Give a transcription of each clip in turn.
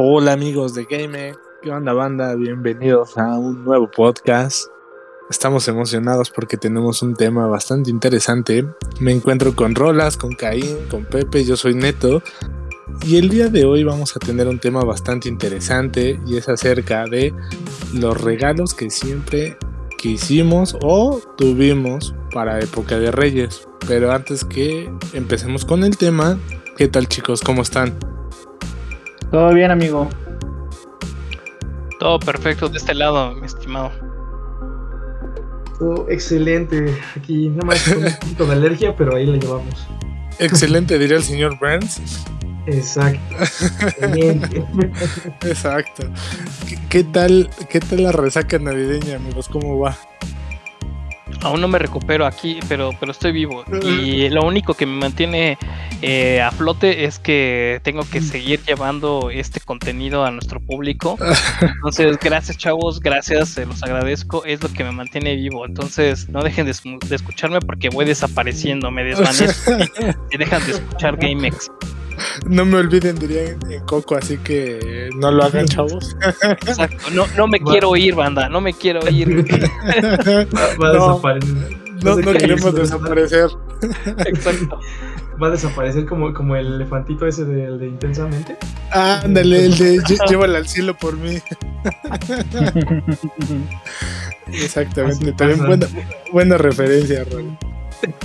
Hola amigos de Game, ¿qué onda banda? Bienvenidos a un nuevo podcast. Estamos emocionados porque tenemos un tema bastante interesante. Me encuentro con Rolas, con Caín, con Pepe, yo soy Neto. Y el día de hoy vamos a tener un tema bastante interesante y es acerca de los regalos que siempre quisimos o tuvimos para época de Reyes. Pero antes que empecemos con el tema, ¿qué tal chicos? ¿Cómo están? Todo bien, amigo. Todo perfecto de este lado, mi estimado. Todo excelente. Aquí nada más con un poquito de alergia, pero ahí la llevamos. Excelente, diría el señor Burns. Exacto. Exacto. ¿Qué, ¿Qué, tal, ¿Qué tal la resaca navideña, amigos? ¿Cómo va? Aún no me recupero aquí, pero, pero estoy vivo. Y lo único que me mantiene eh, a flote es que tengo que seguir llevando este contenido a nuestro público. Entonces, gracias chavos, gracias, se los agradezco. Es lo que me mantiene vivo. Entonces, no dejen de, de escucharme porque voy desapareciendo, me desvanezco y dejan de escuchar GameX. No me olviden, diría en Coco, así que no lo hagan, chavos. Exacto, no, no me quiero ir, banda, no me quiero ir. Va, va a desaparecer. No, no queremos desaparecer. Exacto. Va a desaparecer como, como el elefantito ese de, de Intensamente. Ah, ándale, el de llévala al cielo por mí. Exactamente, Así también buena, buena referencia, Ron.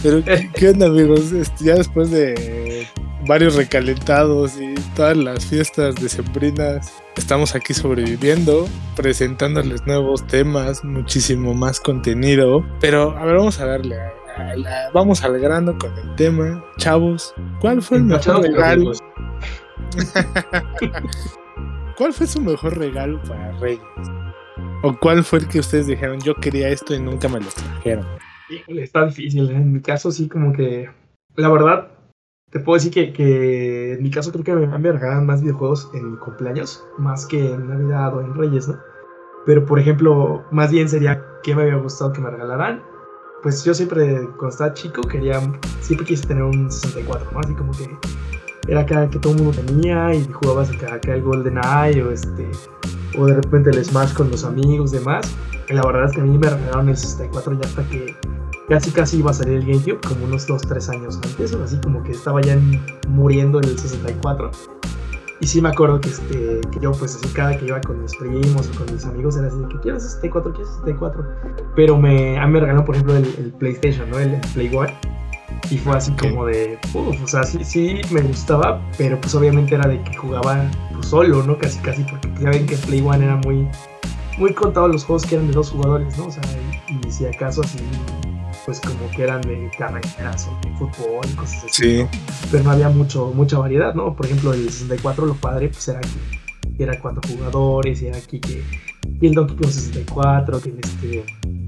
Pero, ¿qué, qué onda, amigos? Este, ya después de varios recalentados y todas las fiestas decembrinas, estamos aquí sobreviviendo, presentándoles nuevos temas, muchísimo más contenido. Pero, a ver, vamos a darle. a- vamos al grano con el tema. Chavos, ¿cuál fue el mejor regalo? ¿Cuál fue su mejor regalo para Reyes? ¿O cuál fue el que ustedes dijeron, yo quería esto y nunca me lo trajeron? Está difícil. ¿eh? En mi caso, sí, como que. La verdad, te puedo decir que, que en mi caso creo que me, me regalan más videojuegos en cumpleaños, más que en Navidad o en Reyes, ¿no? Pero, por ejemplo, más bien sería que me había gustado que me regalaran. Pues yo siempre, cuando estaba chico, quería. Siempre quise tener un 64, ¿no? Así como que. Era acá que todo el mundo tenía y jugabas acá, acá el GoldenEye o este. O de repente el Smash con los amigos y demás. Y la verdad es que a mí me regalaron el 64 ya hasta que casi casi iba a salir el GameCube, como unos 2-3 años antes, o así como que estaba ya en- muriendo en el 64. Y sí me acuerdo que, este, que yo pues así cada que iba con mis primos o con mis amigos era así de que quiero 64, quiero 64. Pero me, a mí me regalaron por ejemplo el, el PlayStation, ¿no? El, el Play One. Y fue así como de, uff, o sea, sí, sí me gustaba, pero pues obviamente era de que jugaba pues, solo, ¿no? Casi casi, porque ya ven que Play One era muy, muy contado los juegos que eran de dos jugadores, ¿no? O sea, y, y si acaso así, pues como que eran de carreras o de fútbol y cosas así. Sí, ¿no? Pero no había mucho, mucha variedad, ¿no? Por ejemplo, el 64 lo padre pues era que era cuatro jugadores, y era aquí que y el Donkey Kong 64, que este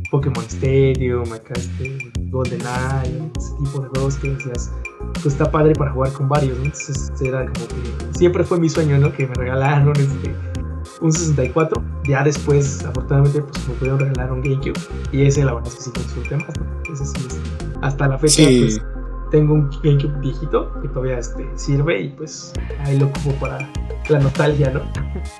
Pokémon Stadium, acá este GoldenEye, ese tipo de juegos que decías, pues está padre para jugar con varios, ¿no? Entonces era como que siempre fue mi sueño, ¿no? Que me regalaron este un 64. Ya después, afortunadamente, pues me pudieron regalar un GameCube. Y ese, la verdad es que sí disfruté más, ¿no? Ese sí, es- hasta la fecha, sí. pues tengo un GameCube viejito que todavía este, sirve y pues ahí lo ocupo para la nostalgia, ¿no?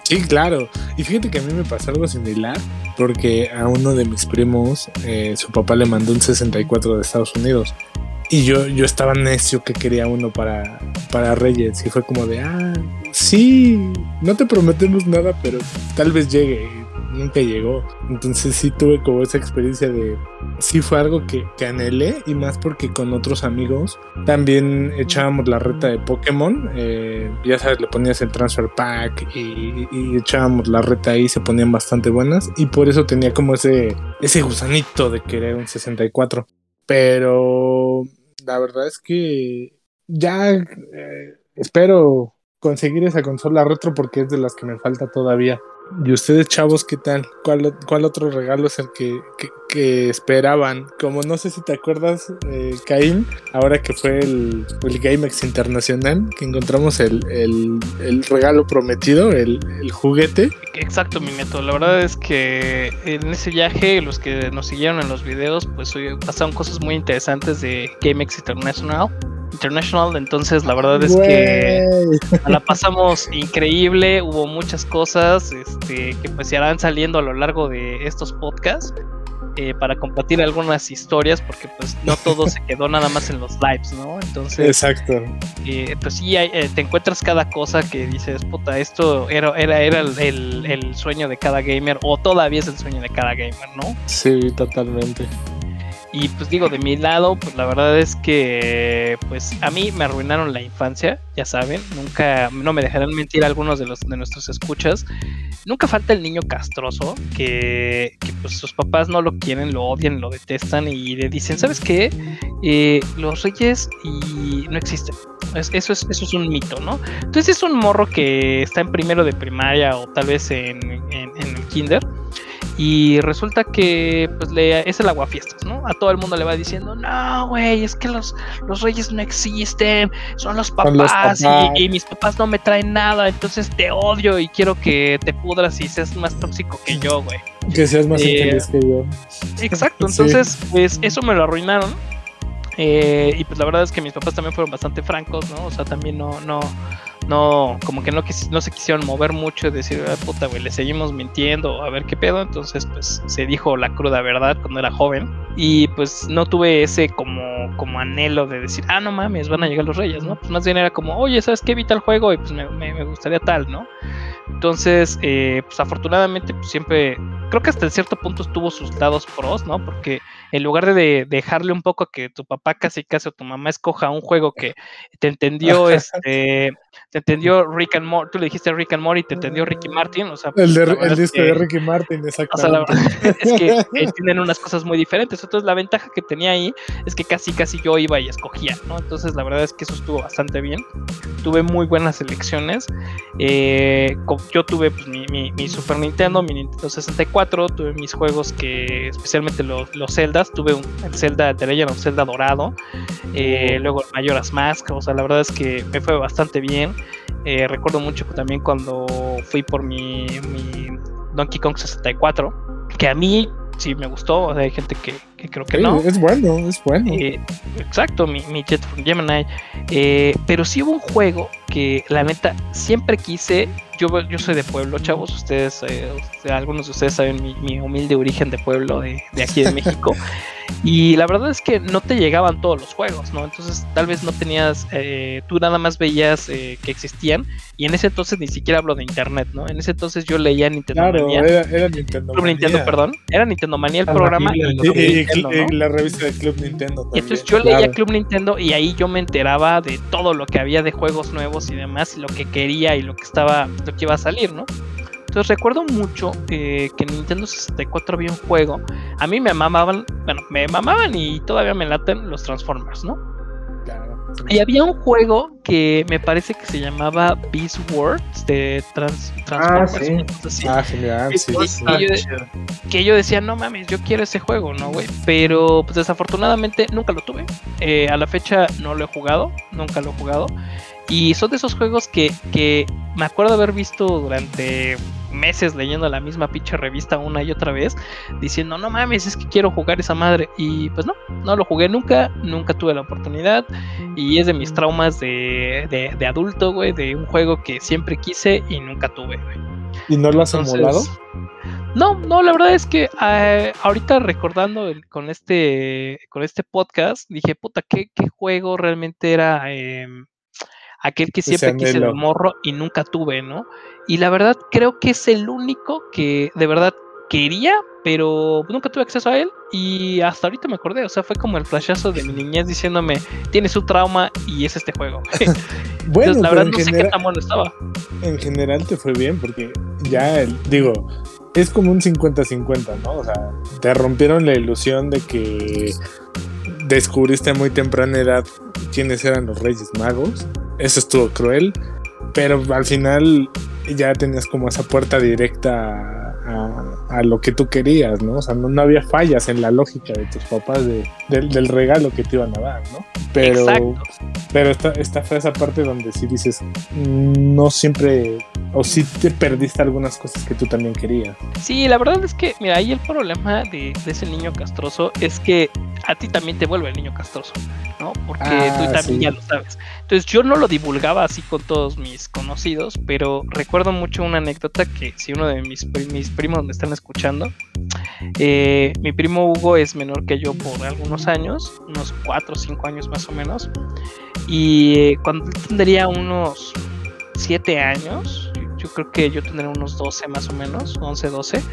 Sí, claro. Y fíjate que a mí me pasó algo similar porque a uno de mis primos, eh, su papá le mandó un 64 de Estados Unidos. Y yo, yo estaba necio que quería uno para, para Reyes. Y fue como de, ah, sí, no te prometemos nada, pero tal vez llegue. Nunca llegó. Entonces sí tuve como esa experiencia de, sí fue algo que, que anhelé. Y más porque con otros amigos también echábamos la reta de Pokémon. eh, ya sabes, le ponías el transfer pack y, y echábamos la reta ahí. Se ponían bastante buenas. Y por eso tenía como ese, ese gusanito de querer un 64. Pero la verdad es que ya eh, espero conseguir esa consola retro porque es de las que me falta todavía. ¿Y ustedes, chavos, qué tal? ¿Cuál, cuál otro regalo es el que, que- esperaban? Como no sé si te acuerdas, eh, Caín, ahora que fue el, el GameX Internacional, que encontramos el, el- el regalo prometido, el, juguete. Exacto, mi neto. La verdad es que en ese viaje, los que nos siguieron en los videos, pues pasaron cosas muy interesantes de GameX International. International, entonces la verdad es que la pasamos increíble, hubo muchas cosas este, que pues se harán saliendo a lo largo de estos podcasts. Eh, para compartir algunas historias, porque pues no todo se quedó nada más en los lives, ¿no? Entonces, exacto. Eh, pues sí, eh, te encuentras cada cosa que dices, puta, esto era, era, era el, el, sueño de cada gamer, o todavía es el sueño de cada gamer, ¿no? Sí, totalmente. Y pues digo, de mi lado, pues la verdad es que pues a mí me arruinaron la infancia, ya saben, nunca, no me dejarán mentir algunos de los de nuestros escuchas. Nunca falta el niño castroso que, pues sus papás no lo quieren, lo odian, lo detestan y le dicen, ¿sabes qué? Eh, los reyes no existen. eso, es, eso es un mito, ¿no? Entonces es un morro que está en primero de primaria o tal vez en, en el kinder y resulta que pues le, es el aguafiestas, ¿no? A todo el mundo le va diciendo, no, güey, es que los, los reyes no existen, son los papás, Y, mis papás no me traen nada, entonces te odio y quiero que te pudras y seas más tóxico que yo, güey. Que seas más eh, que yo. Exacto, entonces pues eso me lo arruinaron. Eh, y pues la verdad es que mis papás también fueron bastante francos, ¿no? O sea, también no, no, no, como que no, no se quisieron mover mucho y decir, ah, puta, güey, le seguimos mintiendo, a ver qué pedo. Entonces, pues se dijo la cruda verdad cuando era joven. Y pues no tuve ese como, como anhelo de decir, ah, no mames, van a llegar los reyes, ¿no? Pues más bien era como, oye, ¿sabes qué? Evita el juego y pues me, me, gustaría tal, ¿no? Entonces, eh, pues afortunadamente, pues siempre, creo que hasta cierto punto estuvo sus lados pros, ¿no? Porque en lugar de dejarle un poco a que tu papá casi casi o tu mamá escoja un juego que te entendió, este, te entendió Rick and Morty, tú le dijiste Rick and Morty, te entendió Ricky Martin, o sea, el, disco de Ricky Martin, exactamente. O sea, es que eh, tienen unas cosas muy diferentes, entonces la ventaja que tenía ahí es que casi casi yo iba y escogía, ¿no? Entonces la verdad es que eso estuvo bastante bien, tuve muy buenas elecciones, eh, yo tuve pues, mi, mi, Super Nintendo, mi Nintendo 64, tuve mis juegos que, especialmente los, los Zeldas, tuve un, el Zelda de Legend of Zelda dorado, eh, luego el Majora's Mask, o sea, la verdad es que me fue bastante bien. Eh, recuerdo mucho también cuando fui por mi, mi Donkey Kong 64, que a mí sí me gustó, hay gente que, creo que no. Es bueno, es bueno. Eh, exacto, mi, mi, Jet from Gemini. pero sí hubo un juego que la neta siempre quise yo, yo soy de pueblo, chavos. Ustedes, eh, algunos de ustedes saben mi, humilde origen de pueblo de, de aquí de México. y la verdad es que no te llegaban todos los juegos, ¿no? Entonces, tal vez no tenías, eh, tú nada más veías eh, que existían. Y en ese entonces ni siquiera hablo de internet, ¿no? En ese entonces yo leía Nintendo claro, Era, era Nintendo Club Nintendo, perdón. Era Nintendo Manía el programa. Y, la revista de Club Nintendo. Y entonces yo leía Club Nintendo y ahí yo me enteraba de todo lo que había de juegos nuevos y demás, y lo que quería y lo que estaba lo que iba a salir, ¿no? Entonces recuerdo mucho eh, que en Nintendo 64 había un juego. A mí me mamaban, bueno, me mamaban y todavía me laten los Transformers, ¿no? Claro. Y había un juego que me parece que se llamaba Beast Wars de trans, Transformers. Ah, sí. Ah, sí, que, yo, decía, no mames, yo quiero ese juego, ¿no, güey? Pero pues desafortunadamente nunca lo tuve. Eh, a la fecha no lo he jugado, nunca lo he jugado. Y son de esos juegos que, que me acuerdo haber visto durante meses leyendo la misma pinche revista una y otra vez, diciendo, no mames, es que quiero jugar esa madre. Y pues no, no lo jugué nunca, nunca tuve la oportunidad. Y es de mis traumas de, de, adulto, güey, de un juego que siempre quise y nunca tuve, güey. ¿Y no lo has emulado? No, no, la verdad es que eh, ahorita recordando con este con este podcast, dije, puta, ¿qué, qué juego realmente era em, aquel que siempre quise el morro y nunca tuve, ¿no? Y la verdad creo que es el único que de verdad quería, pero nunca tuve acceso a él y hasta ahorita me acordé, o sea, fue como el flashazo de mi niñez diciéndome, tiene su trauma y es este juego. bueno, la verdad no sé qué tan bueno estaba. En general te fue bien porque ya, digo, es como un 50-50, ¿no? O sea, te rompieron la ilusión de que descubriste a muy temprana edad quiénes eran los Reyes Magos. Eso estuvo cruel, pero al final ya tenías como esa puerta directa a, lo que tú querías, ¿no? O sea, no, había fallas en la lógica de tus papás del regalo que te iban a dar, ¿no? Pero, pero está, está esa parte donde sí dices, no siempre, o sí te perdiste algunas cosas que tú también querías. Sí, la verdad es que, mira, ahí el problema de, ese niño castroso es que a ti también te vuelve el niño castroso, ¿no? Porque Ah, tú también sí. ya lo sabes. Entonces yo no lo divulgaba así con todos mis conocidos, pero recuerdo mucho una anécdota que si uno de mis, mis primos me están escuchando, eh, mi primo Hugo es menor que yo por algunos años, unos 4 o 5 años más o menos, y eh, cuando tendría unos 7 años, yo creo que yo tendría unos 12 más o menos, 11, 12.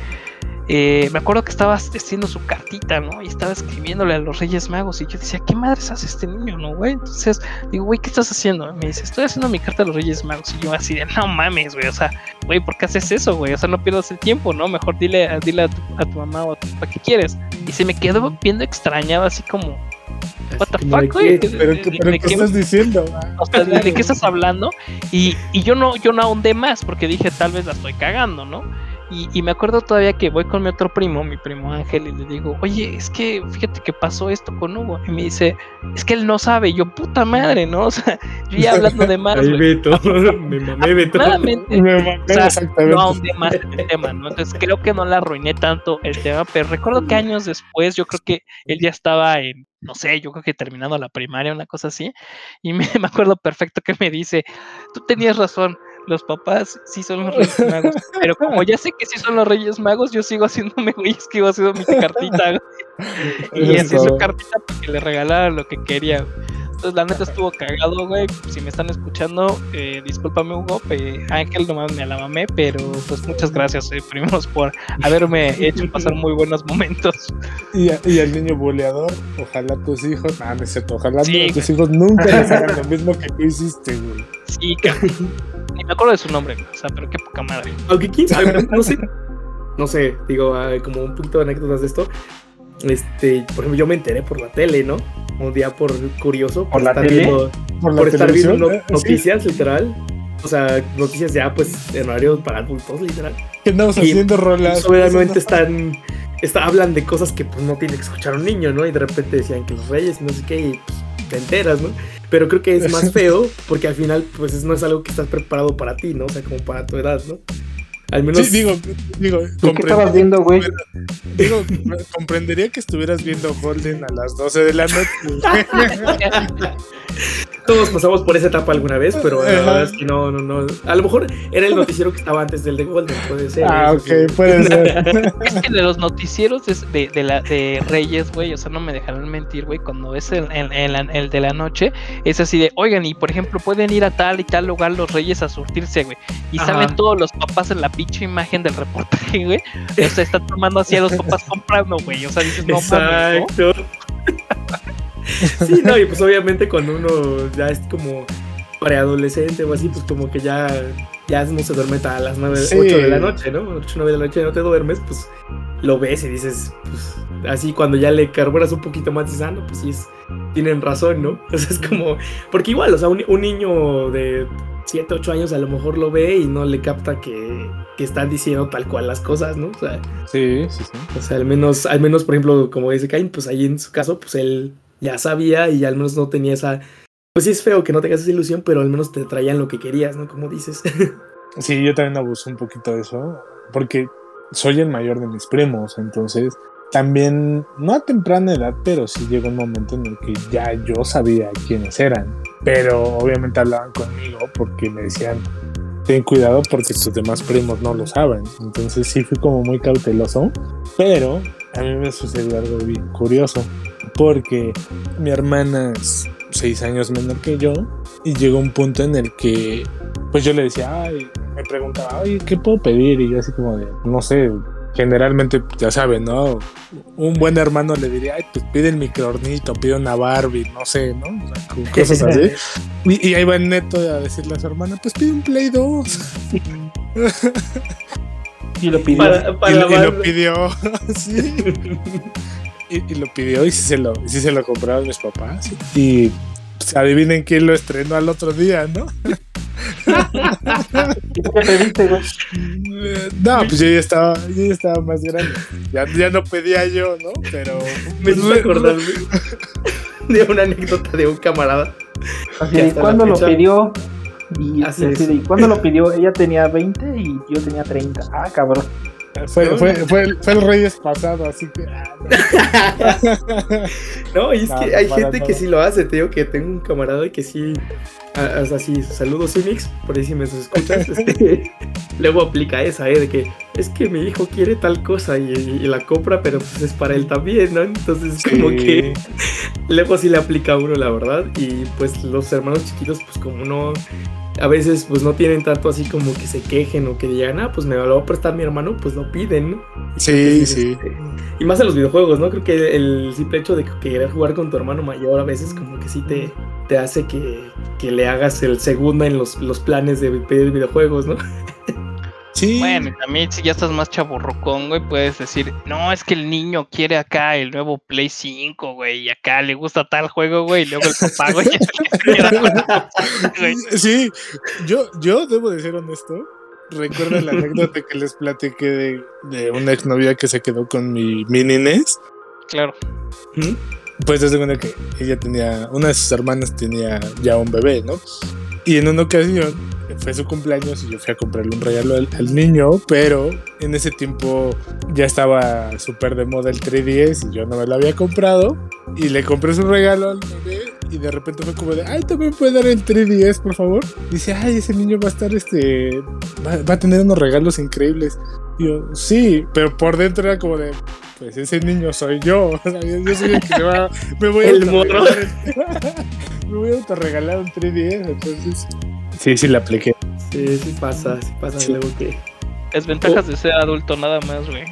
Eh, me acuerdo que estaba haciendo su cartita, ¿no? Y estaba escribiéndole a los Reyes Magos. Y yo decía, ¿qué madres hace este niño, no, güey? Entonces, digo, güey, ¿qué estás haciendo? Me dice, estoy haciendo mi carta a los Reyes Magos. Y yo así de, no mames, güey. O sea, güey, ¿por qué haces eso, güey? O sea, no pierdas el tiempo, ¿no? Mejor dile, dile a, tu, a tu mamá o a tu papá qué quieres. Y se me quedó viendo extrañado, así como, what the Así como de fuck, güey. que- ¿De- Pero, ¿qué, de- pero de ¿qué qué- estás diciendo? o sea, ¿de, de qué estás hablando? Y, y yo no, yo no ahondé más, porque dije, tal vez la estoy cagando, ¿no? Y, y me acuerdo todavía que voy con mi otro primo, mi primo Ángel, y le digo, oye, es que fíjate que pasó esto con Hugo. Y me dice, es que él no sabe. Y yo, puta madre, ¿no? O sea, yo ya hablando de más, Ahí. Beto, me mamé Beto. Me mamé o sea, exactamente. no ahondé más el tema, ¿no? Entonces creo que no la arruiné tanto el tema, pero recuerdo que años después, yo creo que él ya estaba en, no sé, yo creo que terminando la primaria, una cosa así, y me, me acuerdo perfecto que me dice, tú tenías razón, los papás sí son los Reyes Magos, pero como ya sé que sí son los Reyes Magos, yo sigo haciéndome güey, es que iba haciendo mi cartita, güey. y así su cartita para que le regalara lo que quería. Entonces, la neta estuvo cagado, güey. Si me están escuchando, eh, discúlpame, Hugo. pe- Ángel nomás me la mamé, pero pues muchas gracias, eh, primos, por haberme hecho pasar muy buenos momentos. Y, a- y al niño boleador, ojalá tus hijos, no, no es cierto, ojalá Sí, tus hijos nunca les hagan lo mismo que tú hiciste, güey. Sí, cabrón. Ni me acuerdo de su nombre, o sea, pero qué poca madre. Aunque quién sabe, no sé. No sé, digo, ah, como un poquito de anécdotas de esto. Este, por ejemplo, yo me enteré por la tele, ¿no? Un día por curioso, ¿Por la estar tele? viendo, Por, la estar viendo. Sí, noticias, literal. O sea, noticias ya, pues, en horario para adultos, literal. que andamos y- haciendo rolas. Pues, obviamente están, está, hablan de cosas que pues no tiene que escuchar un niño, ¿no? Y de repente decían que los reyes, y no sé qué, y pues te enteras, ¿no? Pero creo que es más feo porque al final pues es- no es algo que estás preparado para ti, ¿no? O sea, como para tu edad, ¿no? Al menos... Sí, digo, digo, ¿Tú qué estabas viendo, güey? digo, comprendería que estuvieras viendo Golden a las 12 de la noche. Todos pasamos por esa etapa alguna vez, pero la verdad es que no, no, no. A lo mejor era el noticiero que estaba antes del de Golden, puede ser. ah, ok, puede ser. Es que de los noticieros de, de, de la, de Reyes, güey, o sea, no me dejarán mentir, güey, cuando ves el, el, el- el de la noche, es así de, oigan, y por ejemplo, pueden ir a tal y tal lugar los Reyes a surtirse, güey. Y Ajá. salen todos los papás en la pinche imagen del reportaje, güey. O sea, están tomando así a los papás comprando, güey. O sea, dices, no mames, ¿no? Exacto. sí, no, y pues obviamente cuando uno ya es como preadolescente o así, pues como que ya, ya no se duerme hasta las 9, Sí. 8 de la noche, ¿no? 8, 9 de la noche no te duermes, pues lo ves y dices, pues así cuando ya le carburas un poquito más, dices, ah, no, pues sí, es, tienen razón, ¿no? Entonces es como, porque igual, o sea, un, un niño de 7, 8 años a lo mejor lo ve y no le capta que, que están diciendo tal cual las cosas, ¿no? O sea, Sí, sí, sí. o sea, al menos, al menos, por ejemplo, como dice Cain, pues ahí en su caso, pues él ya sabía y al menos no tenía esa. Pues sí es feo que no tengas esa ilusión, pero al menos te traían lo que querías, ¿no? Como dices. Sí, yo también abuso un poquito de eso, porque soy el mayor de mis primos, entonces también, no a temprana edad, pero sí llegó un momento en el que ya yo sabía quiénes eran, pero obviamente hablaban conmigo porque me decían, ten cuidado porque tus demás primos no lo saben, entonces sí fui como muy cauteloso, pero a mí me sucedió algo bien curioso, porque mi hermana es seis años menor que yo y llegó un punto en el que pues yo le decía, ay, me preguntaba, oye, ¿qué puedo pedir? Y yo así como de, no sé, generalmente, ya saben, ¿no? Un buen hermano le diría, ay, pues pide el microornito, pide una Barbie, no sé, ¿no? O sea, con cosas así. Y, y ahí va el neto a decirle a su hermana, pues pide un Play 2. Y lo pidió. Para, para y, lo- y lo banda. pidió, sí. Y, y lo pidió y sí se lo, sí se lo compraron mis papás. Y pues, adivinen quién lo estrenó al otro día, ¿no? ¿Y pediste, güey? No, pues yo ya estaba, yo ya estaba más grande. Ya, ya no pedía yo, ¿no? Pero. Me pues, hizo acordar de, una anécdota de un camarada. Hasta ¿cuándo lo pidió? Y ¿cuándo lo pidió? Ella tenía 20 y yo tenía 30. Ah, cabrón. Fue, No, fue, no. fue, el- fue el Reyes pasado, así que. ah, No, y es No, que hay gente que sí lo hace, te digo que tengo un camarada que sí, ah, o sea, sí, saludos Cimix, por ahí si me escuchas, este, luego aplica esa, ¿eh? De que es que mi hijo quiere tal cosa y, y la compra, pero pues es para él también, ¿no? Entonces como que luego sí le aplica a uno, la verdad, y pues los hermanos chiquitos, pues como no, a veces pues no tienen tanto así como que se quejen o que digan, ah, pues me lo va a prestar mi hermano, pues lo piden, ¿no? Sí, sí. Este, Y más en los videojuegos, ¿no? Creo que el simple hecho de querer jugar con tu hermano mayor a veces como que sí te, te hace que, que le hagas el segundo en los, los planes de pedir videojuegos, ¿no? Sí. Bueno, también si ya estás más chaburrucón, güey, puedes decir, no, es que el niño quiere acá el nuevo Play 5, güey, y acá le gusta tal juego, güey, y luego el papá, güey. Sí, yo, yo debo de ser honesto. Recuerda la anécdota que les platiqué de, de una exnovia que se quedó con mi mini NES. Claro. ¿Mm? Pues desde cuenta que ella tenía, una de sus hermanas tenía ya un bebé, ¿no? Y en una ocasión fue su cumpleaños y yo fui a comprarle un regalo al, al niño, pero en ese tiempo ya estaba súper de moda el 3DS y yo no me lo había comprado. Y le compré su regalo al bebé y de repente fue como de, ay, también puede dar el 3DS, por favor. Dice, ay, ese niño va a estar, este, va, va a tener unos regalos increíbles. Y yo, sí, pero por dentro era como de, pues ese niño soy yo. Yo soy el que se va, me voy a El me voy a autorregalar un 3DS, entonces. Sí, sí, la apliqué. Sí, sí pasa, sí pasa Sí. luego que... Desventajas de ser adulto nada más, güey.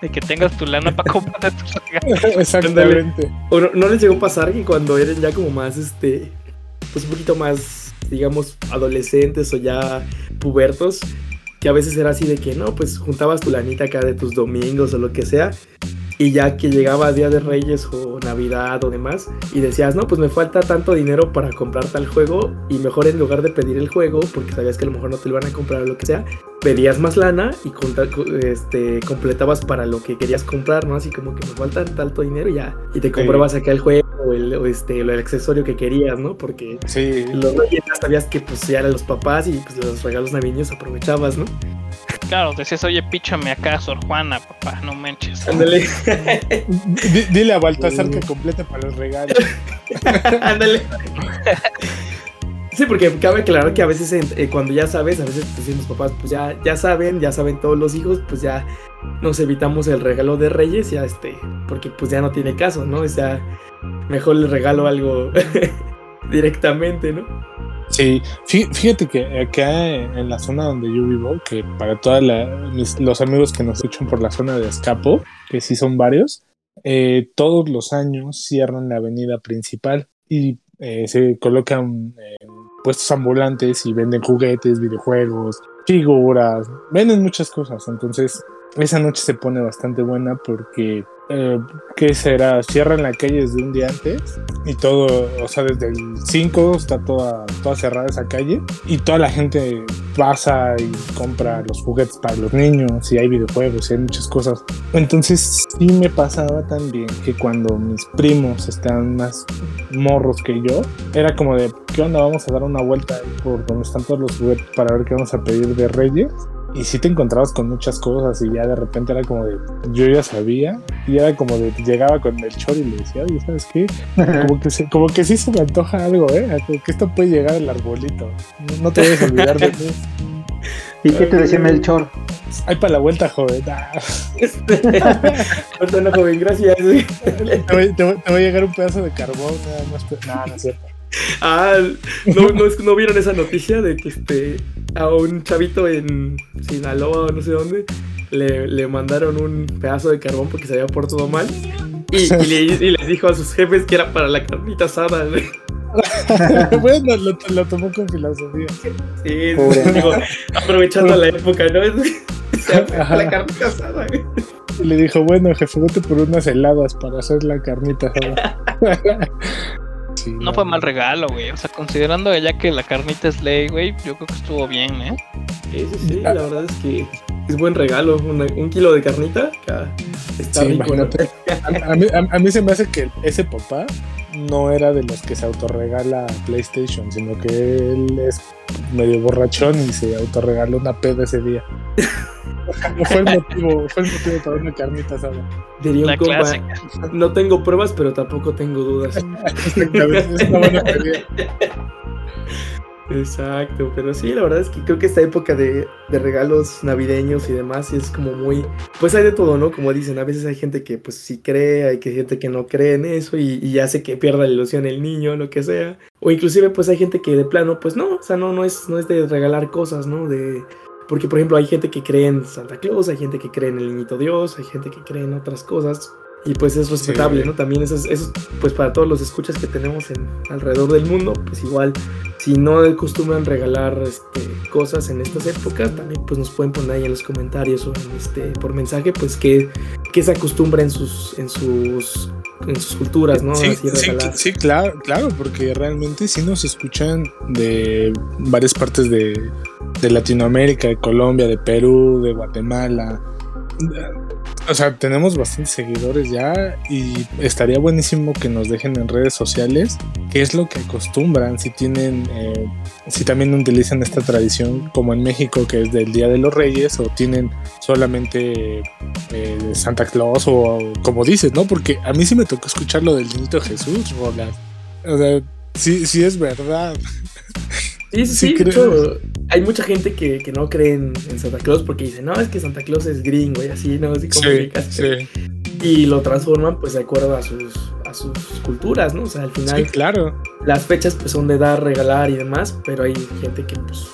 De que tengas tu lana para comprarte tus regalos. Exactamente. ¿O no, no les llegó a pasar que cuando eres ya como más, este, pues un poquito más, digamos, adolescentes o ya pubertos, que a veces era así de que, no, pues juntabas tu lanita acá de tus domingos o lo que sea, y ya que llegaba Día de Reyes o Navidad o demás, y decías, no, pues me falta tanto dinero para comprar tal juego, y mejor en lugar de pedir el juego, porque sabías que a lo mejor no te lo iban a comprar o lo que sea, pedías más lana y este, completabas para lo que querías comprar, ¿no? Así como que me falta tanto dinero y ya, y te comprabas acá el juego o el, o este, el accesorio que querías, ¿no? Porque Sí. los reyes sabías que pues ya eran los papás y pues los regalos navideños aprovechabas, ¿no? Claro, decías, oye, píchame acá, Sor Juana, papá, no manches. Ándale, dile a Baltasar que complete para el regalo. ándale. Sí, porque cabe aclarar que a veces en- eh, cuando ya sabes, a veces pues, sí, los papás pues ya, ya saben, ya saben todos los hijos, pues ya nos evitamos el regalo de Reyes, ya este, porque pues ya no tiene caso, ¿no? O sea, mejor le regalo algo directamente, ¿no? Sí, fí- fíjate que acá en la zona donde yo vivo, que para todos los amigos que nos escuchan por la zona de Escapo, que sí son varios, eh, todos los años cierran la avenida principal y eh, se colocan eh, puestos ambulantes y venden juguetes, videojuegos, figuras, venden muchas cosas. Entonces, esa noche se pone bastante buena porque, eh, ¿qué será? Cierran la calle desde un día antes y todo, o sea, desde el 5 está toda, toda cerrada esa calle y toda la gente pasa y compra los juguetes para los niños y hay videojuegos y hay muchas cosas. Entonces sí me pasaba también que cuando mis primos estaban más morros que yo, era como de, ¿qué onda? Vamos a dar una vuelta por donde están todos los juguetes para ver qué vamos a pedir de Reyes. Y sí te encontrabas con muchas cosas y ya de repente era como de, yo ya sabía, y era como de, llegaba con Melchor y le decía, oye, ¿sabes qué? Como que, se- como que sí se me antoja algo, ¿eh? Como que esto puede llegar al arbolito. No, te a olvidar de mí. ¿Y qué te decía Melchor? Ay, para la vuelta, joven. Ah, no, joven, gracias. te, voy, te voy- te voy a llegar un pedazo de carbón, nada más. No, no es cierto. Ah, ¿no, no, es- ¿no vieron esa noticia de que este a un chavito en Sinaloa o no sé dónde le, le mandaron un pedazo de carbón porque se había portado mal? Y, y le- y les dijo a sus jefes que era para la carnita asada. güey. bueno, lo, lo tomó con filosofía. Sí, digo, aprovechando la época, ¿no? La carnita asada. güey. Y le dijo, bueno, jefe, vete por unas heladas para hacer la carnita asada. Sí, No fue mal regalo, güey. O sea, considerando ya que la carnita es ley, güey, yo creo que estuvo bien, ¿eh? Sí, sí, sí, la verdad es que es buen regalo. una- un kilo de carnita está Sí, rico. A, a mí, a- a mí se me hace que ese papá no era de los que se autorregala PlayStation, sino que él es medio borrachón y se autorregaló una peda ese día. fue el motivo, fue el motivo para una carnita asada. Diría un compa, clásica. no tengo pruebas, pero tampoco tengo dudas. Exactamente, es una buena teoría. Exacto, pero sí, la verdad es que creo que esta época de, de regalos navideños y demás es como muy, pues hay de todo, ¿no? Como dicen, a veces hay gente que pues sí cree, hay que- gente que no cree en eso y, y hace que pierda la ilusión el niño, lo que sea. O inclusive pues hay gente que de plano, pues no, o sea, no, no es, no es de regalar cosas, ¿no? De, porque por ejemplo hay gente que cree en Santa Claus, hay gente que cree en el niñito Dios, hay gente que cree en otras cosas. Y pues es respetable, Sí. ¿no? También eso, es- eso pues para todos los escuchas que tenemos en, alrededor del mundo, pues igual si no acostumbran regalar este, cosas en estas épocas, también pues nos pueden poner ahí en los comentarios o en, este, por mensaje, pues que, que se acostumbra en sus, en sus, en sus culturas, ¿no? Sí, sí, claro, claro, porque realmente sí nos escuchan de varias partes de, de Latinoamérica, de Colombia, de Perú, de Guatemala. O sea, tenemos bastantes seguidores ya y estaría buenísimo que nos dejen en redes sociales qué es lo que acostumbran, si tienen, eh, si también utilizan esta tradición como en México que es del Día de los Reyes o tienen solamente eh, Santa Claus o como dices, ¿no? Porque a mí sí me tocó escuchar lo del niñito Jesús, Roland. O sea, sí, sí es verdad. Sí, sí, Sí, creo- hay mucha gente que, que no cree en, en Santa Claus porque dice, no, es que Santa Claus es gringo y así, ¿no? Así como Sí, sí, Y lo transforman pues de acuerdo a sus, a sus culturas, ¿no? O sea, al final sí, claro. las fechas pues son de dar, regalar y demás, pero hay gente que pues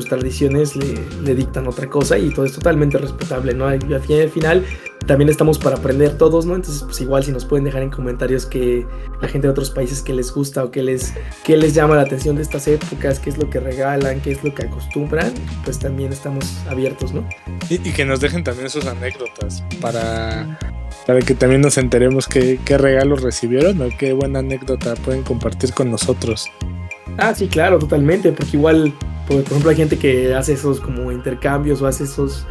sus tradiciones le, le dictan otra cosa y todo es totalmente respetable, ¿no? Y al fin- al final también estamos para aprender todos, ¿no? Entonces pues igual si nos pueden dejar en comentarios que la gente de otros países que les gusta o que les, que les llama la atención de estas épocas, qué es lo que regalan, qué es lo que acostumbran, pues también estamos abiertos, ¿no? Y, y que nos dejen también sus anécdotas para, para que también nos enteremos qué, qué regalos recibieron o qué buena anécdota pueden compartir con nosotros. Ah, sí, claro, totalmente, porque igual, por, por ejemplo, hay gente que hace esos como intercambios o hace esos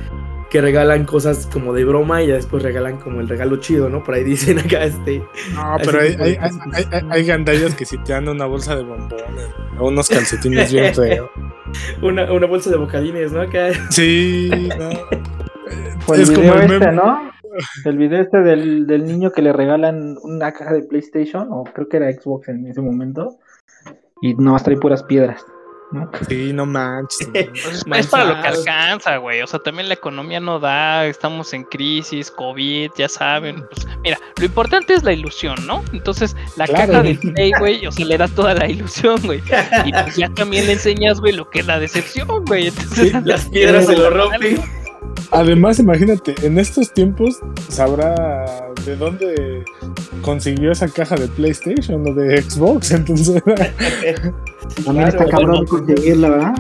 que regalan cosas como de broma y ya después regalan como el regalo chido, ¿no? Por ahí dicen acá, este... No, pero hay, hay, hay, hay- hay- hay gandallas que si te dan una bolsa de bombones o unos calcetines bien feos. Una, una bolsa de bocadines, ¿no? Acá. Sí, no. O el Es como video el este. ¿no? El video este del, del niño que le regalan una caja de PlayStation, o creo que era Xbox en ese momento, y nomás trae puras piedras, ¿no? Sí, no manches. Pues es, es para lo que alcanza, güey. O sea, también la economía no da, estamos en crisis, COVID, ya saben. Pues, mira, lo importante es la ilusión, ¿no? Entonces, la Claro. caja del Play, güey, o sea, le da toda la ilusión, güey. Y pues ya también le enseñas, güey, lo que es la decepción, güey. Entonces, Sí, las piedras se lo rompen. Además, imagínate, en estos tiempos sabrá de dónde consiguió esa caja de PlayStation o de Xbox, entonces También está Claro, cabrón bueno, conseguirla, ¿verdad?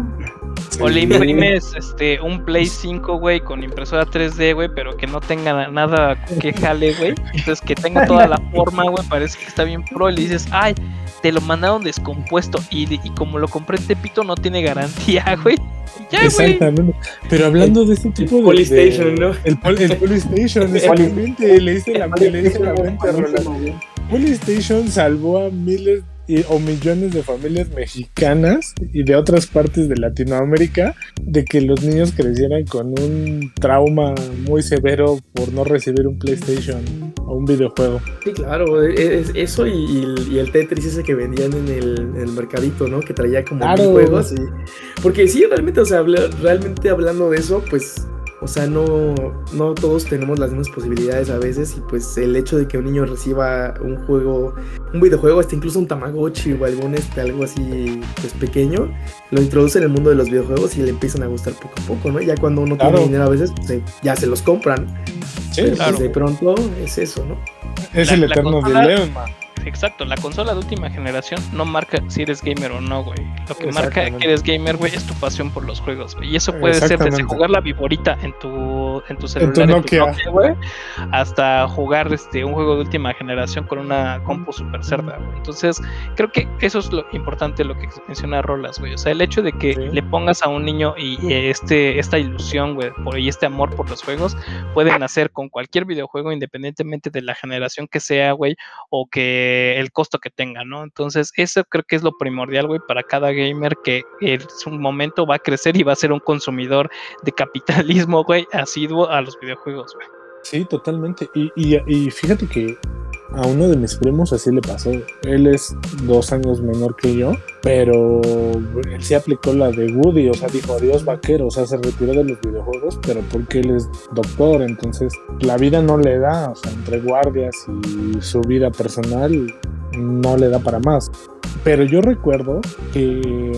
O le imprimes este, un Play 5, güey, con impresora 3D, güey, pero que no tenga na- nada que jale, güey. Entonces que tenga toda la forma, güey, parece que está bien pro. Y le dices, ay, te lo mandaron descompuesto. Y, y como lo compré en Tepito, no tiene garantía, güey. Y Ya, güey. Exactamente. Pero hablando de este tipo de. Polystation, de- ¿no? El, pol- el Polystation, exactamente. Le hice la, le hice la. Polystation salvó a miles y- o millones de familias mexicanas y de otras partes de Latinoamérica de que los niños crecieran con un trauma muy severo por no recibir un PlayStation o un videojuego. Sí, claro, es eso y, y el- y el Tetris ese que vendían en el, en el mercadito, ¿no? Que traía como Claro. juegos y... Porque sí, realmente, o sea, realmente hablando de eso, pues, o sea, no, no todos tenemos las mismas posibilidades a veces y pues el hecho de que un niño reciba un juego, un videojuego, hasta incluso un Tamagotchi o algún, este, algo así, pues, pequeño, lo introduce en el mundo de los videojuegos y le empiezan a gustar poco a poco, ¿no? Ya cuando uno Claro. tiene dinero a veces, pues, ya se los compran, Sí, pero claro. pues de pronto es eso, ¿no? es La- el eterno dilema. Exacto, la consola de última generación no marca si eres gamer o no, güey. Lo que marca que eres gamer, güey, es tu pasión por los juegos, güey. Y eso puede ser desde jugar la viborita en tu, en tu En celular, en tu Nokia. Nokia, güey, hasta jugar este un juego de última generación con una compu super cerda, güey. Entonces, creo que eso es lo importante, lo que menciona Rolas, güey. O sea, el hecho de que Sí. le pongas a un niño y, y este, esta ilusión, güey, por- y este amor por los juegos, pueden hacer con cualquier videojuego, independientemente de la generación que sea, güey, o que eh, el costo que tenga, ¿no? Entonces, eso creo que es lo primordial, güey, para cada gamer que en su momento va a crecer y va a ser un consumidor de capitalismo, güey, asiduo a los videojuegos, güey. Sí, totalmente. Y, y, y fíjate que a uno de mis primos así le pasó. Él es dos años menor que yo, pero él sí aplicó la de Woody, o sea, dijo adiós vaquero, o sea, se retiró de los videojuegos, pero porque él es doctor, entonces la vida no le da, o sea, entre guardias y su vida personal no le da para más. Pero yo recuerdo que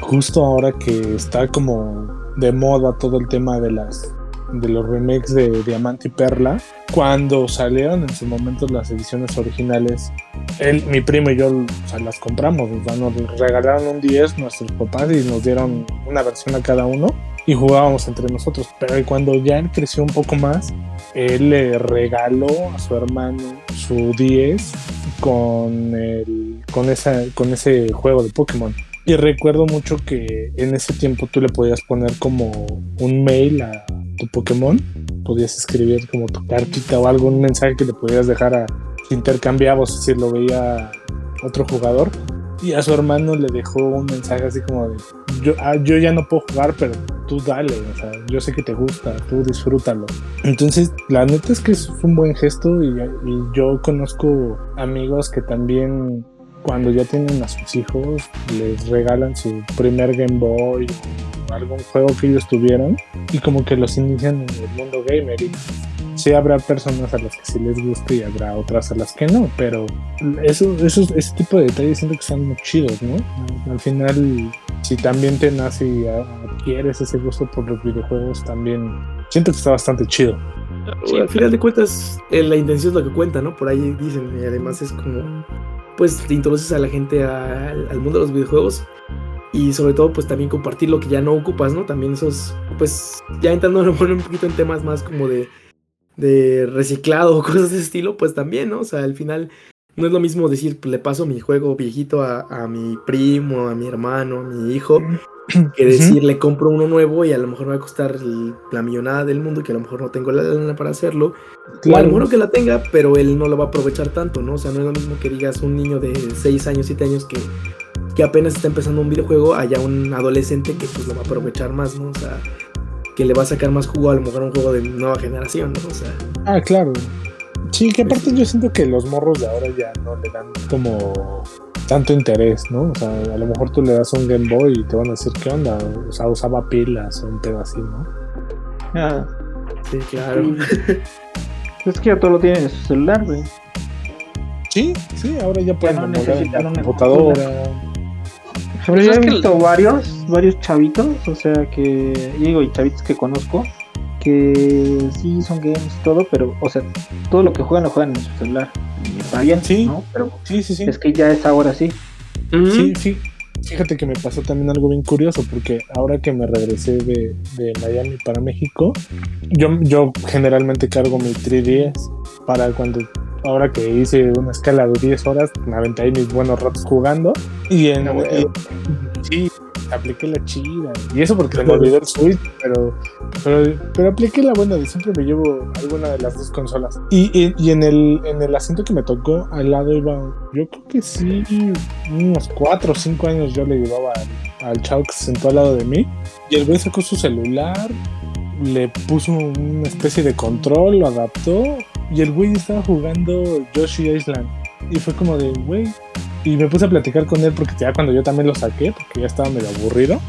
justo ahora que está como de moda todo el tema de las de los remakes de Diamante y Perla, cuando salieron en su momento las ediciones originales, él, mi primo y yo las compramos, nos regalaron un 10 nuestros papás y nos dieron una versión a cada uno y jugábamos entre nosotros. Pero cuando él creció un poco más, él le regaló a su hermano su 10 con, el, con, esa, con ese juego de Pokémon. Y recuerdo mucho que en ese tiempo tú le podías poner como un mail a tu Pokémon, podías escribir como tu cartita o algún mensaje que le podías dejar a intercambiabos si lo veía otro jugador. Y a su hermano le dejó un mensaje así como de, yo, ah, yo ya no puedo jugar, pero tú dale, o sea, yo sé que te gusta, tú disfrútalo. Entonces, la neta es que es un buen gesto y, y yo conozco amigos que también cuando ya tienen a sus hijos les regalan su primer Game Boy algún juego que ellos tuvieron y como que los inician en el mundo gamer y sí habrá personas a las que sí les guste y habrá otras a las que no, pero eso, eso, ese tipo de detalles siento que están muy chidos, ¿no? Al final, si también te nace y adquieres ese gusto por los videojuegos, también siento que está bastante chido. Sí, al final de cuentas, eh, la intención es lo que cuenta, ¿no? Por ahí dicen, y además es como, pues te introduces a la gente al mundo de los videojuegos y sobre todo pues también compartir lo que ya no ocupas, ¿no? También esos, pues ya entrando un poquito en temas más como de, de reciclado o cosas de ese estilo, pues también, ¿no? O sea, al final no es lo mismo decir, pues le paso mi juego viejito a, a mi primo, a mi hermano, a mi hijo, que decir, le compro uno nuevo y a lo mejor me va a costar la millonada del mundo, que a lo mejor no tengo la lana para hacerlo. O a lo mejor que la tenga, pero él no lo va a aprovechar tanto, ¿no? O sea, no es lo mismo que digas un niño de 6 años, 7 años que que apenas está empezando un videojuego, haya un adolescente que pues lo va a aprovechar más, ¿no? O sea, que le va a sacar más jugo a lo mejor un juego de nueva generación, ¿no? O sea. Ah, claro. Sí, que aparte yo siento que los morros de ahora ya no le dan como tanto interés, ¿no? O sea, a lo mejor tú le das un Game Boy y te van a decir qué onda, o sea, usaba pilas o un pedo así, ¿no? Ah, sí, claro. es que ya todo lo tiene en su celular, güey. Sí, sí, ahora ya pueden ya no necesitar una computadora. Pero yo he visto varios, varios chavitos, o sea que, digo, y chavitos que conozco, que sí son games y todo, pero, o sea, todo lo que juegan lo juegan en su celular. Y está bien, sí, ¿no? Pero sí, sí, sí. es que ya es ahora sí. Sí, sí. Fíjate que me pasó también algo bien curioso, porque ahora que me regresé de, de Miami para México, yo, yo generalmente cargo mi 3DS para cuando ahora que hice una escala de 10 horas, me aventé ahí mis buenos ratos jugando. Y en. sí, apliqué la chida. Y eso porque se me olvidó el Switch, pero, pero, pero apliqué la buena de siempre me llevo alguna de las dos consolas. Y, y, y, en, el, en el asiento que me tocó, al lado iba, yo creo que sí, unos 4 o 5 años yo le llevaba al, al chavo que se sentó al lado de mí. Y el güey sacó su celular, le puso una especie de control, lo adaptó y el güey estaba jugando Yoshi Island. Y fue como de, güey. Y me puse a platicar con él porque ya cuando yo también lo saqué, porque ya estaba medio aburrido.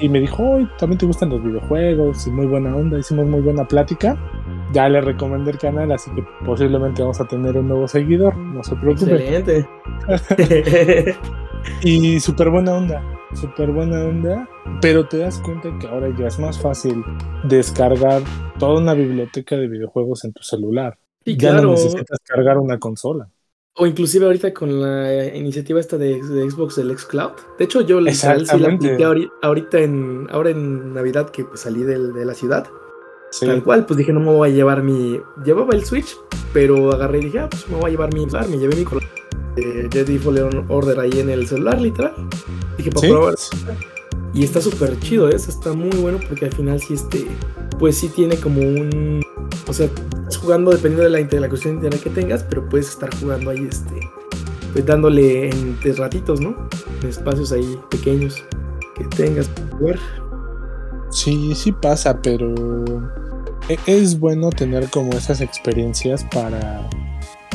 Y me dijo, hoy también te gustan los videojuegos y muy buena onda. Hicimos muy buena plática. Ya le recomendé el canal, así que posiblemente vamos a tener un nuevo seguidor. No se preocupe. Excelente. y súper buena onda. Súper buena onda. Pero te das cuenta que ahora ya es más fácil descargar toda una biblioteca de videojuegos en tu celular. Y ya claro, no necesitas cargar una consola. o inclusive ahorita con la iniciativa esta de, de Xbox del Xcloud. De hecho, yo literal sí la apliqué ahori- ahorita en, ahora en Navidad que pues, salí del- de la ciudad. Sí. Tal cual, pues dije, no me voy a llevar mi. Llevaba el Switch, pero agarré y dije, ah, pues me voy a llevar mi celular. Me llevé mi col- eh, Jedi Fallen Order ahí en el celular, literal. Dije, para Sí. probar. Y está súper chido, ¿eh? Está muy bueno porque al final sí, este. Pues sí tiene como un. O sea, estás jugando dependiendo de la, de internet que tengas, pero puedes estar jugando ahí, este. pues, dándole en ratitos, ¿no? En espacios ahí pequeños que tengas para jugar. Sí, sí pasa, pero e-, es bueno tener como esas experiencias para,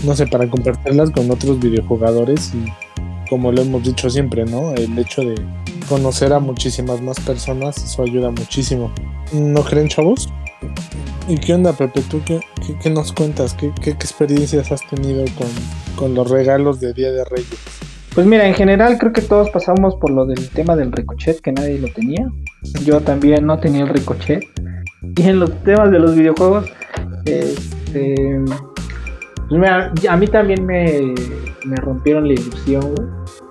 no sé, para compartirlas con otros videojugadores y como lo hemos dicho siempre, ¿no? El hecho de conocer a muchísimas más personas, eso ayuda muchísimo. ¿No creen, chavos? ¿Y qué onda, Pepe? ¿Tú qué, nos cuentas? ¿Qué, ¿Qué, experiencias has tenido con, los regalos de Día de Reyes? Pues mira, en general creo que todos pasamos por lo del tema del ricochet, que nadie lo tenía. Yo también no tenía el ricochet. Y en los temas de los videojuegos, este, pues a mí también me, rompieron la ilusión,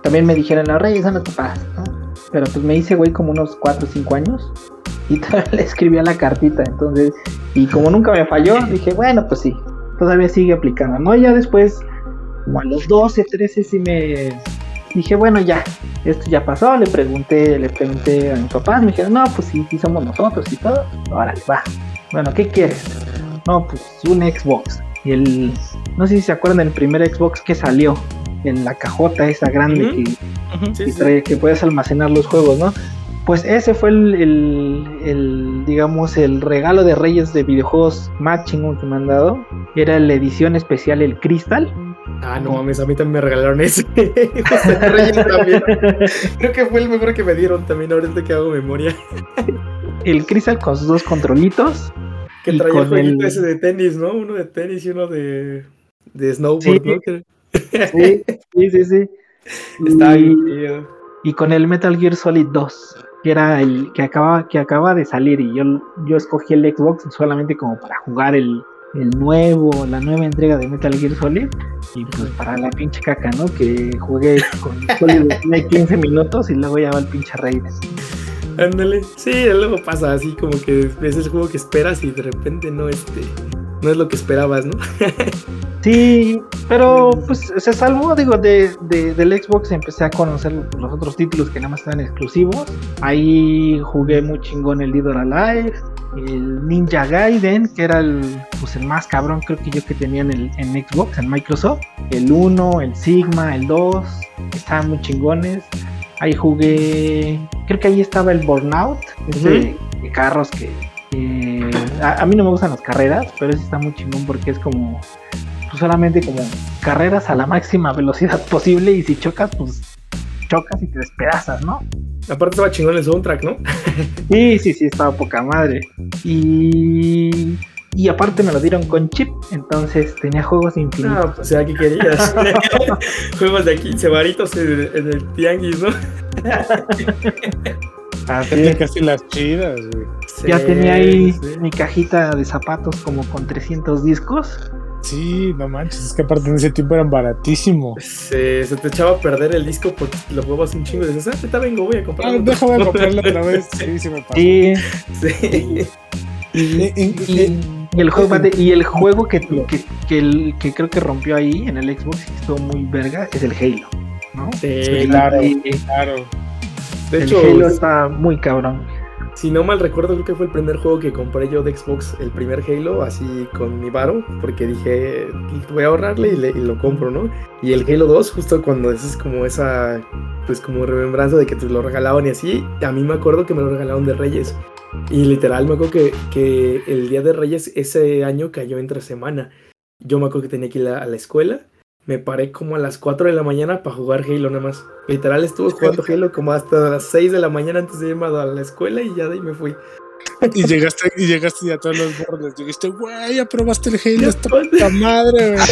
También me dijeron, la Reyes, no te pasa, Pero pues me hice, güey, como unos 4 o 5 años. Y todavía le escribía la cartita, entonces, y como nunca me falló, dije, bueno, pues sí, todavía sigue aplicando, ¿no? Ya después, como a los 12, 13, sí me dije, bueno, ya, esto ya pasó, le pregunté, le pregunté a mis papás, me dijeron, no, pues sí, sí somos nosotros y todo, órale, va. Bueno, ¿qué quieres? No, pues un Xbox. Y el, no sé si se acuerdan del primer Xbox que salió, en la cajota esa grande que, que puedes almacenar los juegos, ¿no? Pues ese fue el, digamos, el regalo de Reyes de videojuegos más chingón que me han dado. Era la edición especial, el Crystal. Ah, no mames, a mí también me regalaron ese. también. Creo que fue el mejor que me dieron también, ahorita que hago memoria. el Crystal con sus dos controlitos. Que traía el jueguito ese de tenis, ¿no? Uno de tenis y uno de, de snowboard, ¿no? Sí, sí, sí, sí. Está bien. Y con el Metal Gear Solid 2 que era el que acaba, que acaba de salir y yo, yo escogí el Xbox solamente como para jugar el, el nuevo, la nueva entrega de Metal Gear Solid y pues para la pinche caca, ¿no? Que jugué con Solid 15 minutos y luego ya va el pinche Raiden. Ándale, sí, luego pasa así como que es el juego que esperas y de repente no este no es lo que esperabas, ¿no? Sí, pero pues se salvó, digo, de, del Xbox empecé a conocer los otros títulos que nada más estaban exclusivos. Ahí jugué muy chingón el Leader Alive, el Ninja Gaiden, que era el, pues el más cabrón creo que yo que tenía en, el, en Xbox, en Microsoft. El 1, el Sigma, el 2, estaban muy chingones. Ahí jugué, creo que ahí estaba el Burnout, ese de carros que... a, a, mí no me gustan las carreras, pero ese está muy chingón porque es como pues, solamente como carreras a la máxima velocidad posible y si chocas, pues chocas y te despedazas, ¿no? Aparte estaba chingón el soundtrack, ¿no? sí, sí, sí, estaba poca madre. Y... Y aparte me lo dieron con chip, entonces tenía juegos infinitos. Ah, pues, o sea, ¿qué querías? juegos de 15 varitos en, el tianguis, ¿no? Así casi las chidas, güey. ya tenía ahí mi cajita de zapatos como con 300 discos. Sí, no manches, es que aparte en ese tiempo eran baratísimos. Se, se te echaba a perder el disco porque lo jugabas un chingo y dices, ah, te vengo, voy a comprarlo. Ah, déjame comprarlo otra vez. Sí, sí me pasó. Sí. sí. Y, el juego, y el juego que, que, que, que, creo que rompió ahí en el Xbox y estuvo muy verga es el Halo, ¿no? Sí, claro, claro. De el Halo está muy cabrón. Si no mal recuerdo, creo que fue el primer juego que compré yo de Xbox, el primer Halo, así con mi varo, porque dije, voy a ahorrarle y, lo compro, ¿no? Y el Halo 2, justo cuando es como esa, pues como remembranza de que te lo regalaban y así, a mí me acuerdo que me lo regalaron de Reyes. Y literal me acuerdo que, que el día de Reyes ese año cayó entre semana. Yo me acuerdo que tenía que ir a la escuela me paré como a las 4 de la mañana para jugar Halo nada más. Literal estuve jugando Halo como hasta las 6 de la mañana antes de irme a la escuela y ya de ahí me fui. Y llegaste, y llegaste ya a todos los bordes. Dijiste, güey, ya probaste el Halo, esta puta madre, güey.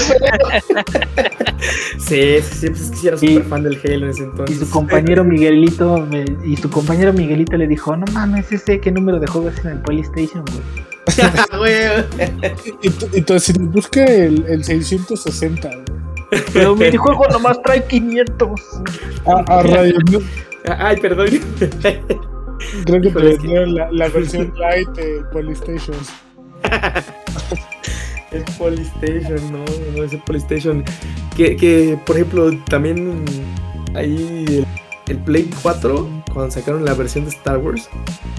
sí, sí, pues es que sí era súper fan del Halo en ese entonces. Y su compañero Miguelito, y su compañero Miguelito le dijo, no mames, ese qué número de juegos es en el PlayStation, güey. y, entonces busca el, el 660, güey. Pero mi juego nomás trae 500. Ah, ah radio. Ay, perdón. Creo que te vendieron la, la, versión light de Polystation. es Polystation, no, no es el Polystation. Que, que, por ejemplo, también ahí el Play 4, cuando sacaron la versión de Star Wars,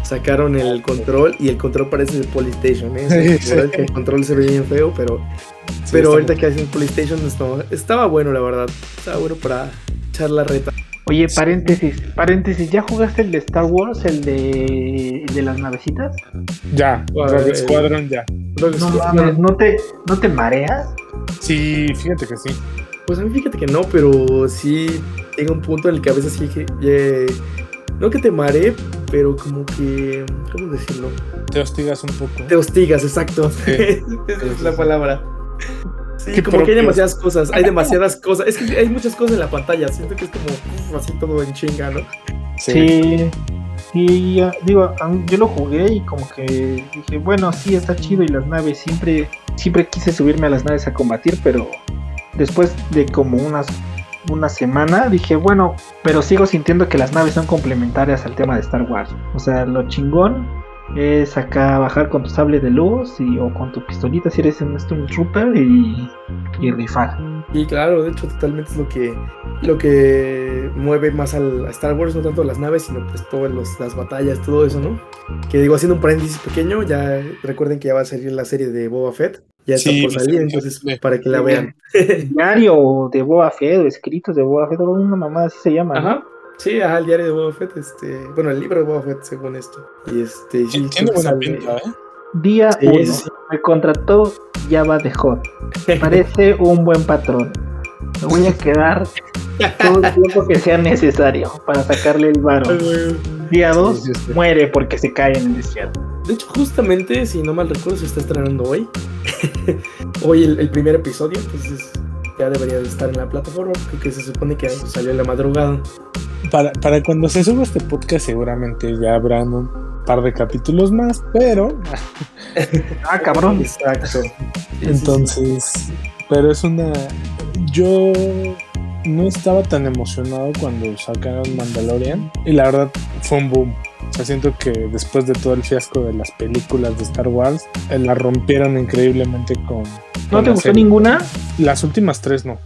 sacaron el control y el control parece de PlayStation. ¿eh? El control se ve bien feo, pero, pero ahorita que hacen PlayStation estaba, estaba bueno, la verdad. Estaba bueno para echar la reta. Oye, paréntesis, paréntesis, ¿ya jugaste el de Star Wars, el de, el de las navecitas? Ya, Rogue Squadron ya. No mames, ¿no te, ¿no te mareas? Sí, fíjate que sí. Pues a mí fíjate que no, pero sí llega un punto en el que a veces sí. No que te mare, pero como que... ¿Cómo decirlo? Te hostigas un poco. Te hostigas, exacto. Esa es la palabra. Sí, como que hay demasiadas cosas, hay demasiadas cosas. Es que hay muchas cosas en la pantalla. Siento que es como así todo en chinga, ¿no? Sí. Sí, digo, yo lo jugué y como que dije, bueno, sí, está chido y las naves, siempre, siempre quise subirme a las naves a combatir, pero después de como unas una semana dije, bueno, pero sigo sintiendo que las naves son complementarias al tema de Star Wars. O sea, lo chingón es acá bajar con tu sable de luz y, o con tu pistolita si eres un Stormtrooper y, y rifar. Y claro, de hecho totalmente es lo que lo que mueve más al, a Star Wars, no tanto las naves, sino pues todas las batallas, todo eso, ¿no? Que digo, haciendo un paréntesis pequeño, ya recuerden que ya va a salir la serie de Boba Fett. Ya está por salir, entonces para que la vean. Diario de Boba Fett, o escritos de Boba Fett, una mamá así se llama. Ajá. Sí, ajá, el diario de Boba Fett, este, bueno, el libro de Boba Fett, según esto. Y este, sí, tiene buena pinta, ¿eh? Día 1. Me contrató Java de Hot. Parece un buen patrón. Me voy a quedar todo el tiempo que sea necesario para sacarle el varo. Día 2 muere porque se cae en el desierto. De hecho, justamente, si no mal recuerdo, se está estrenando hoy. hoy el, primer episodio, entonces ya debería de estar en la plataforma porque se supone que salió en la madrugada. Para, para cuando se suba este podcast seguramente ya habrán un par de capítulos más, pero... ah, cabrón. Exacto. Entonces, pero es una... Yo no estaba tan emocionado cuando sacaron Mandalorian y la verdad fue un boom. O sea, siento que después de todo el fiasco de las películas de Star Wars, eh, la rompieron increíblemente con... ¿No te gustó ninguna? Las últimas tres no.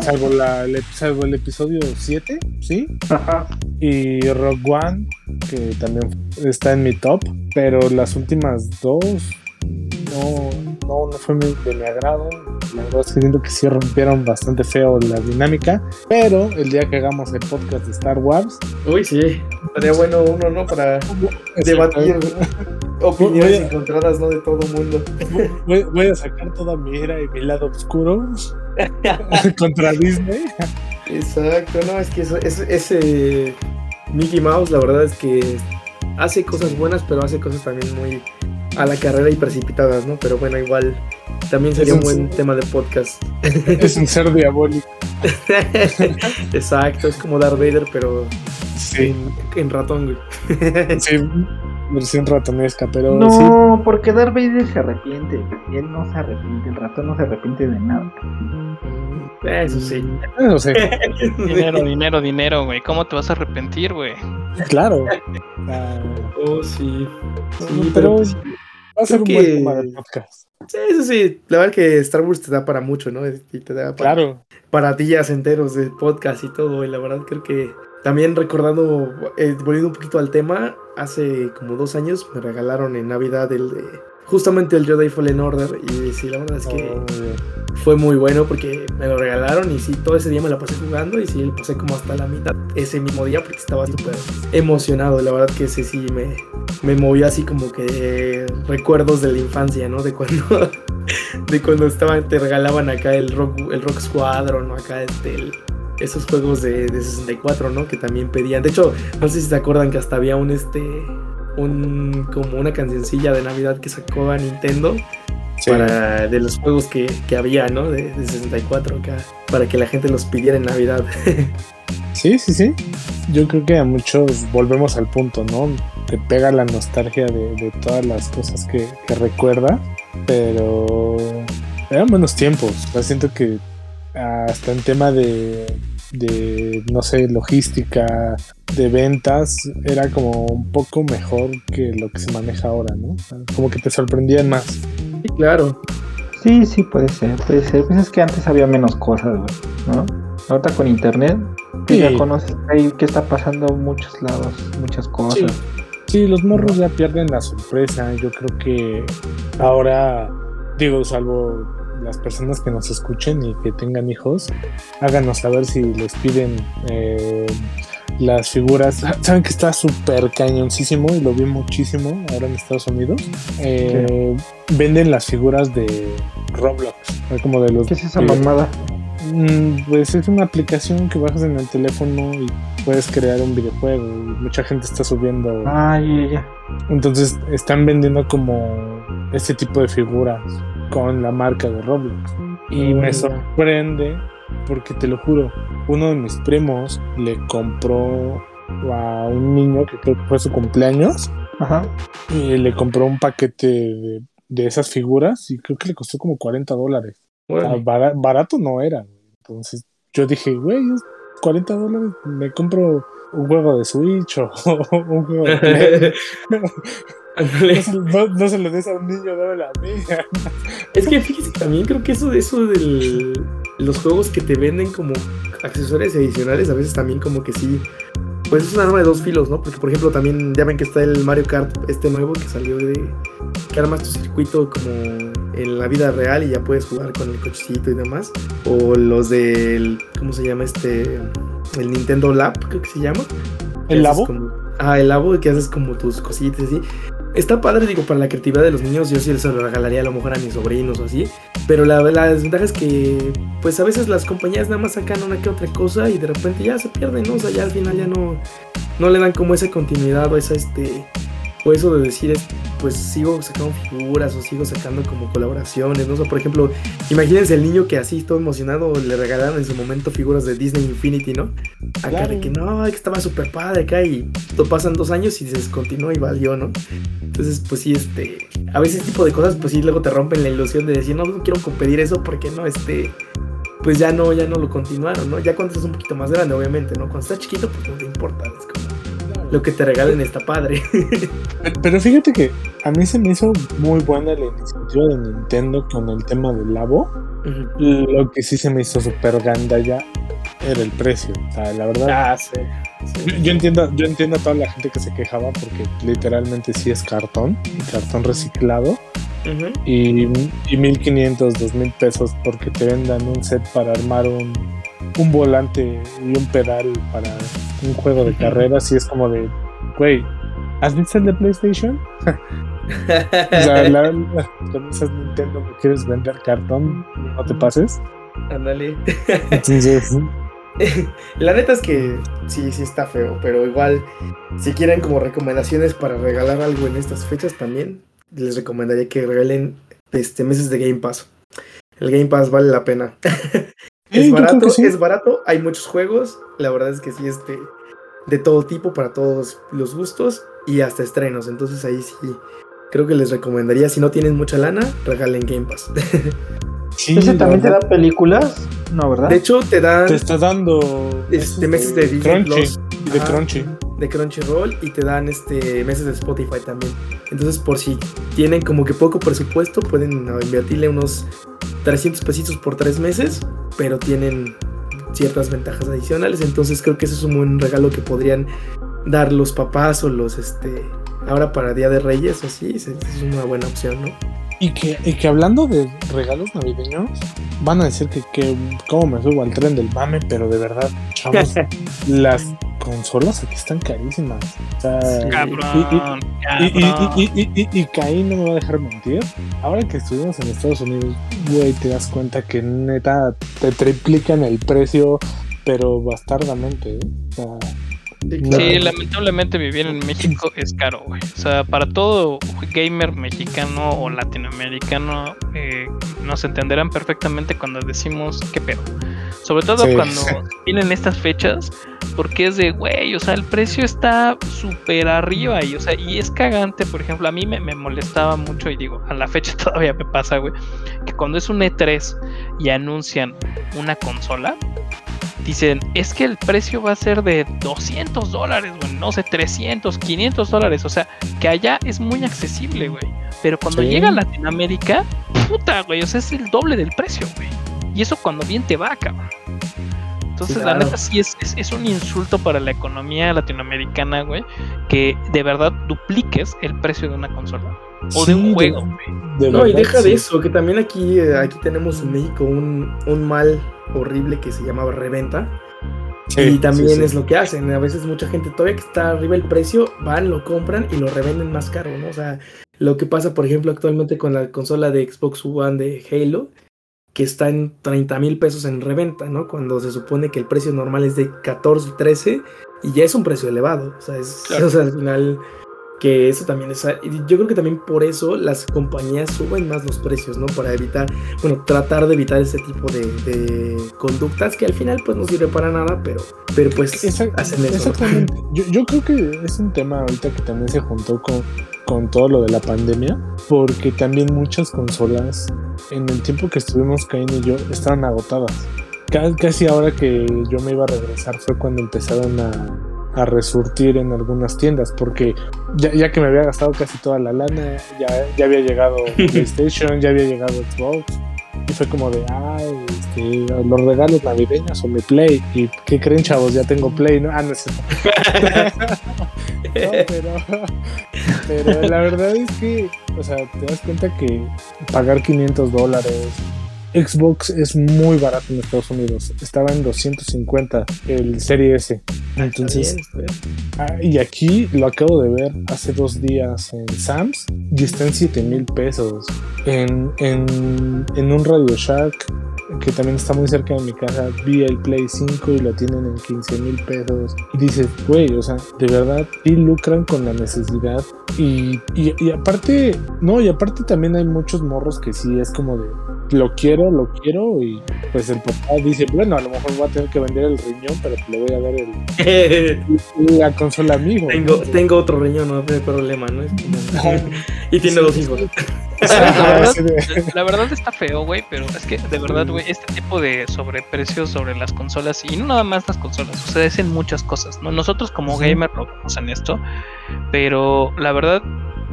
Salvo, la, el, salvo el episodio 7, ¿sí? Ajá. Y Rogue One, que también está en mi top, pero las últimas dos no, no, no fue de mi agrado. La verdad es que siento que sí rompieron bastante feo la dinámica. Pero el día que hagamos el podcast de Star Wars. Uy, sí. Sería bueno uno, ¿no? Para debatir opiniones encontradas, ¿no? De todo el mundo. Voy, a sacar toda mi era y mi lado oscuro contra Disney. Exacto, no, es que eso, ese Mickey Mouse, la verdad es que hace cosas buenas, pero hace cosas también muy a la carrera y precipitadas, ¿no? Pero bueno, igual también sería un, buen tema de podcast. Es un ser diabólico. Exacto, es como Darth Vader, pero sí. en, ratón, güey. sí, versión ratonesca, pero. No, porque Darth Vader se arrepiente. Él no se arrepiente, el ratón no se arrepiente de nada. Eso sí. Eso sí. dinero, dinero, dinero, güey. ¿Cómo te vas a arrepentir, güey? Claro. oh, sí. sí pero. Va a ser un buen tema de podcast. Sí, eso sí. La verdad que Star Wars te da para mucho, ¿no? Y te da para, claro. para días enteros de podcast y todo. Y la verdad creo que también recordando, eh, volviendo un poquito al tema, hace como dos años me regalaron en Navidad el de justamente el Jedi Fallen Order y sí, la verdad es que oh, fue muy bueno porque me lo regalaron y sí, todo ese día me la pasé jugando y sí, pasé como hasta la mitad ese mismo día porque estaba súper emocionado, la verdad que ese sí me, me movió así como que recuerdos de la infancia, ¿no? De cuando de cuando estaban, te regalaban acá el Rock, el rock Squadron, ¿no? Acá este, esos juegos de, de 64, ¿no? Que también pedían. De hecho, no sé si se acuerdan que hasta había un este un como una cancioncilla de Navidad que sacó a Nintendo para de los juegos que, había, ¿no? De, 64 acá, para que la gente los pidiera en Navidad. sí, sí, sí. Yo creo que a muchos volvemos al punto, ¿no? Te pega la nostalgia de, todas las cosas que, recuerda, pero eran buenos tiempos. siento que hasta en tema de de, no sé, logística, de ventas, era como un poco mejor que lo que se maneja ahora, ¿no? Como que te sorprendían más. Sí, claro. Sí, sí, puede ser, puede ser. Pues es que antes había menos cosas, ¿no? Ahorita con internet, que ya conoces ahí que está pasando en muchos lados, muchas cosas. Sí. los morros ya pierden la sorpresa. Yo creo que ahora, digo, salvo las personas que nos escuchen y que tengan hijos, háganos saber si les piden eh, las figuras. Saben que está súper cañoncísimo y lo vi muchísimo ahora en Estados Unidos. Eh, venden las figuras de Roblox, como de los. ¿Qué es esa mamada? Mm, pues es una aplicación que bajas en el teléfono y puedes crear un videojuego. Y mucha gente está subiendo. Ah, ya, Entonces están vendiendo como este tipo de figuras con la marca de Roblox. Y me sorprende porque te lo juro, uno de mis primos le compró a un niño que creo que fue su cumpleaños. Ajá. Y le compró un paquete de, de esas figuras y creo que le costó como 40 dólares. barato no era. Entonces yo dije, güey, 40 dólares, me compro un juego de Switch o un juego de no, no, se lo des a un niño, dame a mí. Es que fíjese, también creo que eso, eso de los juegos que te venden como accesorios adicionales, a veces también como que sí pues es una arma de dos filos, ¿no? Porque por ejemplo también ya ven que está el Mario Kart este nuevo que salió de que armas tu circuito como en la vida real y ya puedes jugar con el cochecito y demás. O los del ¿cómo se llama este? El Nintendo Lab, creo que se llama. ¿El Labo? ah, el Labo que haces como tus cositas así. Está padre, digo, para la creatividad de los niños, yo sí les lo regalaría a lo mejor a mis sobrinos o así. Pero la, la desventaja es que, pues a veces las compañías nada más sacan una que otra cosa y de repente ya se pierden, ¿no? O sea, ya al final ya no, no le dan como esa continuidad o esa, este, o eso de decir, pues sigo sacando figuras o sigo sacando como colaboraciones, ¿no? O sea, por ejemplo, imagínense el niño que así todo emocionado le regalaron en su momento figuras de Disney Infinity, ¿no? Acá de que no, que estaba súper padre acá y pasan dos años y se descontinuó y valió, ¿no? Entonces, pues sí, este, a veces este tipo de cosas, pues sí, luego te rompen la ilusión de decir, no, no quiero competir eso porque no, este, pues ya no, ya no lo continuaron, ¿no? Ya cuando estás un poquito más grande, obviamente, ¿no? Cuando estás chiquito, pues no te importa, es lo que te regalen está padre. Pero fíjate que a mí se me hizo muy buena la iniciativa de Nintendo con el tema del Labo. Lo que sí se me hizo súper ganda ya era el precio. O sea, la verdad. Ah, Yo, entiendo, yo entiendo a toda la gente que se quejaba porque literalmente sí es cartón, cartón reciclado. y, y 1500, 2000 pesos porque te vendan un set para armar un, un volante y un pedal para un juego de carreras y es como de, güey, ¿has visto el de PlayStation? o sea, la, con esas Nintendo que quieres vender cartón, no te pases. Ándale. La neta es que sí, sí está feo, pero igual, si quieren como recomendaciones para regalar algo en estas fechas también, les recomendaría que regalen este meses de Game Pass. El Game Pass vale la pena. es barato, es barato, hay muchos juegos, la verdad es que sí, este, de todo tipo, para todos los gustos y hasta estrenos, entonces ahí sí, creo que les recomendaría, si no tienen mucha lana, regalen Game Pass. ¿Ese también te da películas? No, ¿verdad? De hecho, te dan... Te está dando... Este, meses de Crunchy. de Crunchy. De Crunchyroll y te dan este meses de Spotify también. Entonces, por si tienen como que poco presupuesto, pueden invertirle unos 300 pesitos por tres meses, pero tienen ciertas ventajas adicionales. Entonces creo que eso es un buen regalo que podrían dar los papás o los, este, ahora para Día de Reyes así, es, una buena opción, ¿no? Y que, y que hablando de regalos navideños, van a decir que, que cómo me subo al tren del mame, pero de verdad, chavos, las consolas aquí están carísimas. O sea, cabrón, y, y, y, Caín no me va a dejar mentir. Ahora que estuvimos en Estados Unidos, güey, te das cuenta que neta te triplican el precio, pero bastardamente. ¿eh? O sea, Sí, lamentablemente vivir en México es caro, güey. O sea, para todo gamer mexicano o latinoamericano eh, nos entenderán perfectamente cuando decimos qué pedo. Sobre todo cuando vienen estas fechas, porque es de, güey, o sea, el precio está súper arriba y, o sea, y es cagante, por ejemplo, a mí me, me, molestaba mucho y digo, a la fecha todavía me pasa, güey, que cuando es un E3 y anuncian una consola, dicen, es que el precio va a ser de 200 dólares, güey, no sé, 300, 500 dólares, o sea, que allá es muy accesible, güey. Pero cuando llega a Latinoamérica, puta, güey, o sea, es el doble del precio, güey. Y eso cuando bien te va, cabrón. Entonces, la neta sí es, es, un insulto para la economía latinoamericana, güey, que de verdad dupliques el precio de una consola o de un juego. no, y deja de eso, que también aquí, eh, aquí tenemos en México un, un mal horrible que se llamaba reventa. y también es lo que hacen. A veces mucha gente todavía que está arriba el precio, van, lo compran y lo revenden más caro, ¿no? O sea, lo que pasa, por ejemplo, actualmente con la consola de Xbox One de Halo, que está en 30 mil pesos en reventa, ¿no? Cuando se supone que el precio normal es de 14, 13 y ya es un precio elevado. O sea, es, o sea al final que eso también es, yo creo que también por eso las compañías suben más los precios, ¿no? Para evitar, bueno, tratar de evitar ese tipo de, conductas que al final pues no sirve para nada, pero, pero pues hacen eso. Exactamente. Yo, yo, creo que es un tema ahorita que también se juntó con, con todo lo de la pandemia, porque también muchas consolas en el tiempo que estuvimos cayendo y yo estaban agotadas. Casi ahora que yo me iba a regresar fue cuando empezaron a a resurtir en algunas tiendas porque ya, ya, que me había gastado casi toda la lana, ya, ya había llegado PlayStation, ya había llegado Xbox y fue como de, ay, este, los regalos navideños o mi Play y ¿qué creen chavos? Ya tengo Play, ¿no? Ah, no es pero, pero la verdad es que, o sea, te das cuenta que pagar 500 dólares Xbox es muy barato en Estados Unidos. Estaba en 250 el Serie S. Entonces, ah, y aquí lo acabo de ver hace dos días en Sam's y está en 7 mil pesos. En, en, en un Radio Shack que también está muy cerca de mi casa, vi el Play 5 y lo tienen en 15 mil pesos. Y dices, güey, o sea, de verdad, sí lucran con la necesidad. Y, y, y, aparte, no, y aparte también hay muchos morros que sí es como de, lo quiero, lo quiero. Y pues el papá dice, bueno, a lo mejor voy a tener que vender el riñón, pero le voy a dar el, la consola amigo. Tengo, tengo otro riñón, no hay problema, ¿no? y tiene dos hijos. La verdad, está feo, güey, pero es que de verdad, güey, este tipo de sobreprecios sobre las consolas, y no nada más las consolas, sucede en muchas cosas, ¿no? Nosotros como gamer lo vemos en esto, pero la verdad,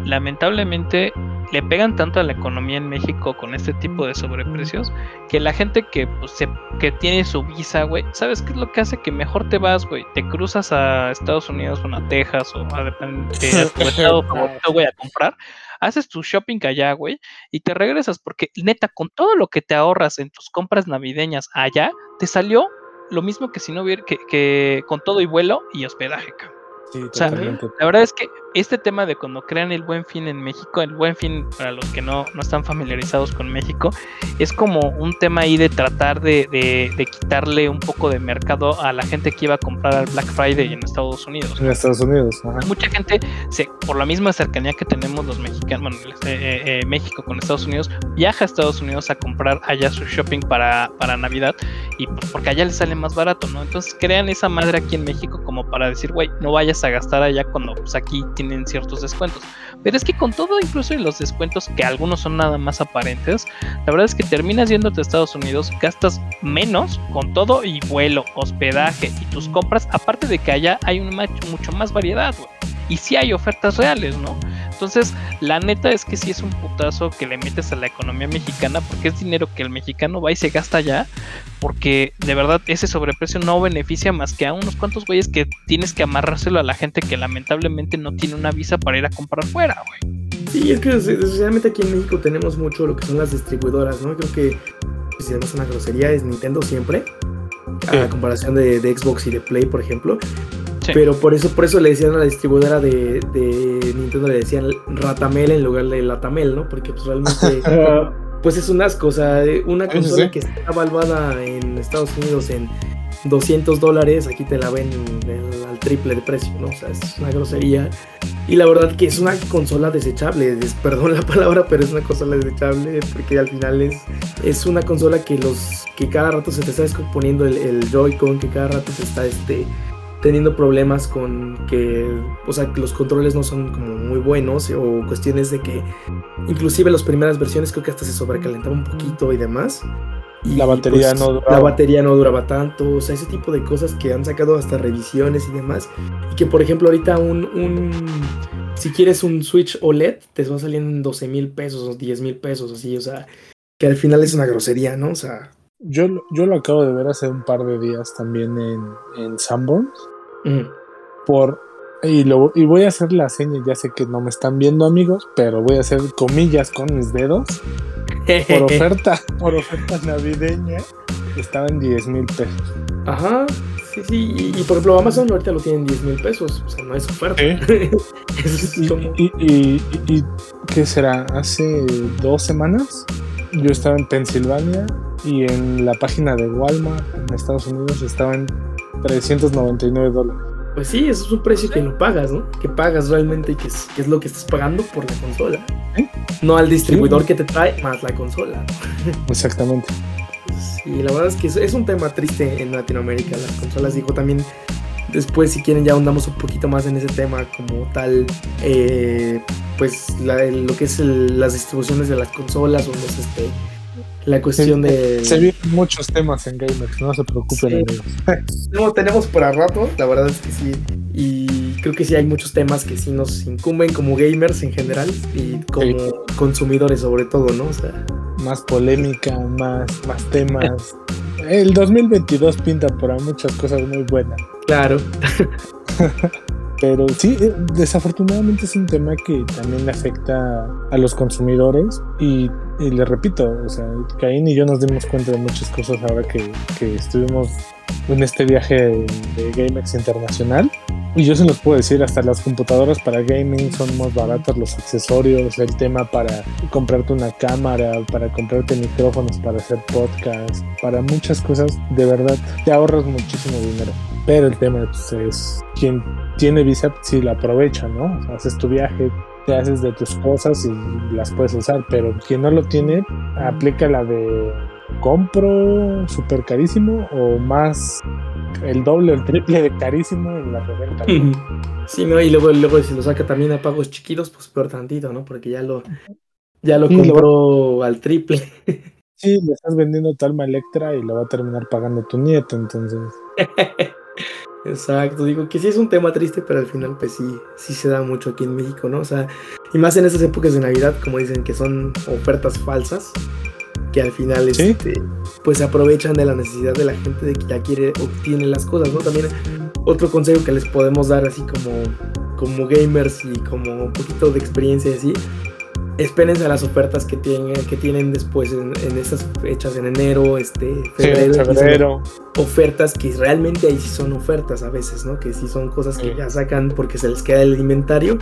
lamentablemente le pegan tanto a la economía en México con este tipo de sobreprecios que la gente que pues, que tiene su visa, güey, ¿sabes qué es lo que hace? Que mejor te vas, güey, te cruzas a Estados Unidos o a Texas o a, tu estado favorito, güey, a comprar haces tu shopping allá, güey, y te regresas, porque neta, con todo lo que te ahorras en tus compras navideñas allá, te salió lo mismo que si no hubiera, que, que con todo y vuelo y hospedaje, cabrón la verdad es que este tema de cuando crean el buen fin en México, el buen fin para los que no, no están familiarizados con México, es como un tema ahí de tratar de, de, quitarle un poco de mercado a la gente que iba a comprar al Black Friday en Estados Unidos. En Estados Unidos, Mucha gente, se, por la misma cercanía que tenemos los mexicanos, bueno, eh, eh, eh, México con Estados Unidos, viaja a Estados Unidos a comprar allá su shopping para, para Navidad y pues, porque allá le sale más barato, ¿no? Entonces crean esa madre aquí en México como para decir, güey, no vayas a gastar allá cuando pues, aquí tienen ciertos descuentos. Pero es que con todo, incluso los descuentos, que algunos son nada más aparentes, la verdad es que terminas yéndote a Estados Unidos, gastas menos con todo y vuelo, hospedaje y tus compras, aparte de que allá hay un mucho más variedad, Y si hay ofertas reales, ¿no? Entonces, la neta es que sí es un putazo que le metes a la economía mexicana porque es dinero que el mexicano va y se gasta ya. Porque de verdad ese sobreprecio no beneficia más que a unos cuantos güeyes que tienes que amarrárselo a la gente que lamentablemente no tiene una visa para ir a comprar fuera, güey. Sí, es que especialmente aquí en México tenemos mucho lo que son las distribuidoras, ¿no? Creo que si además una grosería es Nintendo siempre, a comparación de, de, Xbox y de Play, por ejemplo. Pero por eso, por eso le decían a la distribuidora de, Nintendo, le decían Ratamel en lugar de Latamel, ¿no? Porque pues realmente pues es un asco. O sea, una consola que está evaluada en Estados Unidos en 200 dólares, aquí te la ven al triple de precio, ¿no? O sea, es una grosería. Y la verdad que es una consola desechable, perdón la palabra, pero es una consola desechable porque al final es, es una consola que los que cada rato se te está descomponiendo el, el Joy-Con, que cada rato se está este, teniendo problemas con que, o sea, que los controles no son como muy buenos o cuestiones de que inclusive las primeras versiones creo que hasta se sobrecalentaba un poquito y demás. Y la batería pues, no duraba. La batería no duraba tanto, o sea, ese tipo de cosas que han sacado hasta revisiones y demás. Y que por ejemplo ahorita un, un si quieres un Switch OLED te va saliendo en 12 mil pesos o 10 mil pesos, así, o sea, que al final es una grosería, ¿no? O sea, Yo, yo lo acabo de ver hace un par de días también en, en Sanborns. Por, y, lo, y voy a hacer la seña, ya sé que no me están viendo amigos, pero voy a hacer comillas con mis dedos. Por oferta, por oferta navideña, estaba en 10 mil pesos. Ajá, sí, sí. Y, por ejemplo, Amazon ahorita lo tienen 10 mil pesos. O sea, no es oferta. y, y, y, qué será? Hace dos semanas yo estaba en Pensilvania y en la página de Walmart en Estados Unidos estaba en 399 dólares. Pues sí, eso es un precio que no pagas, ¿no? Que pagas realmente y que es, que es lo que estás pagando por la consola. No al distribuidor que te trae más la consola. Exactamente. Sí, la verdad es que es, un tema triste en Latinoamérica. Las consolas, digo, también después si quieren ya ahondamos un poquito más en ese tema como tal, eh, pues lo que es las distribuciones de las consolas o los, este, la cuestión de... Se vienen muchos temas en Gamers, no se preocupen no, tenemos para rato, la verdad es que sí. Y creo que sí hay muchos temas que sí nos incumben como gamers en general y como consumidores sobre todo, ¿no? O sea... Más polémica, más, más temas. El 2022 pinta para muchas cosas muy buenas. Claro. Pero sí, eh, desafortunadamente es un tema que también afecta a los consumidores y, y repito, o sea, Caín y yo nos dimos cuenta de muchas cosas ahora que, que estuvimos en este viaje de, de GameX Internacional. Y yo se los puedo decir, hasta las computadoras para gaming son más baratas, los accesorios, el tema para comprarte una cámara, para comprarte micrófonos para hacer podcast, para muchas cosas, de verdad, te ahorras muchísimo dinero. Pero el tema pues, es quien tiene bíceps si la aprovecha, ¿no? haces tu viaje, te haces de tus cosas y las puedes usar, pero quien no lo tiene, aplica la de compro súper carísimo o más el doble o el triple de carísimo en la reventa. Sí, ¿no? Y luego, luego si lo saca también a pagos chiquitos, pues peor tantito, ¿no? Porque ya lo, ya lo compró al triple. Sí, le estás vendiendo tu alma Electra y lo va a terminar pagando tu nieto, entonces. Exacto, digo que sí es un tema triste, pero al final pues sí, sí se da mucho aquí en México, ¿no? O sea, y más en esas épocas de Navidad, como dicen que son ofertas falsas, que al final este, pues se aprovechan de la necesidad de la gente de que ya quiere, obtiene las cosas, ¿no? También otro consejo que les podemos dar así como, como gamers y como un poquito de experiencia así, espérense a las ofertas que tienen, que tienen después en, estas fechas, en enero, este, febrero. Ofertas que realmente ahí sí son ofertas a veces, ¿no? Que sí son cosas que ya sacan porque se les queda el inventario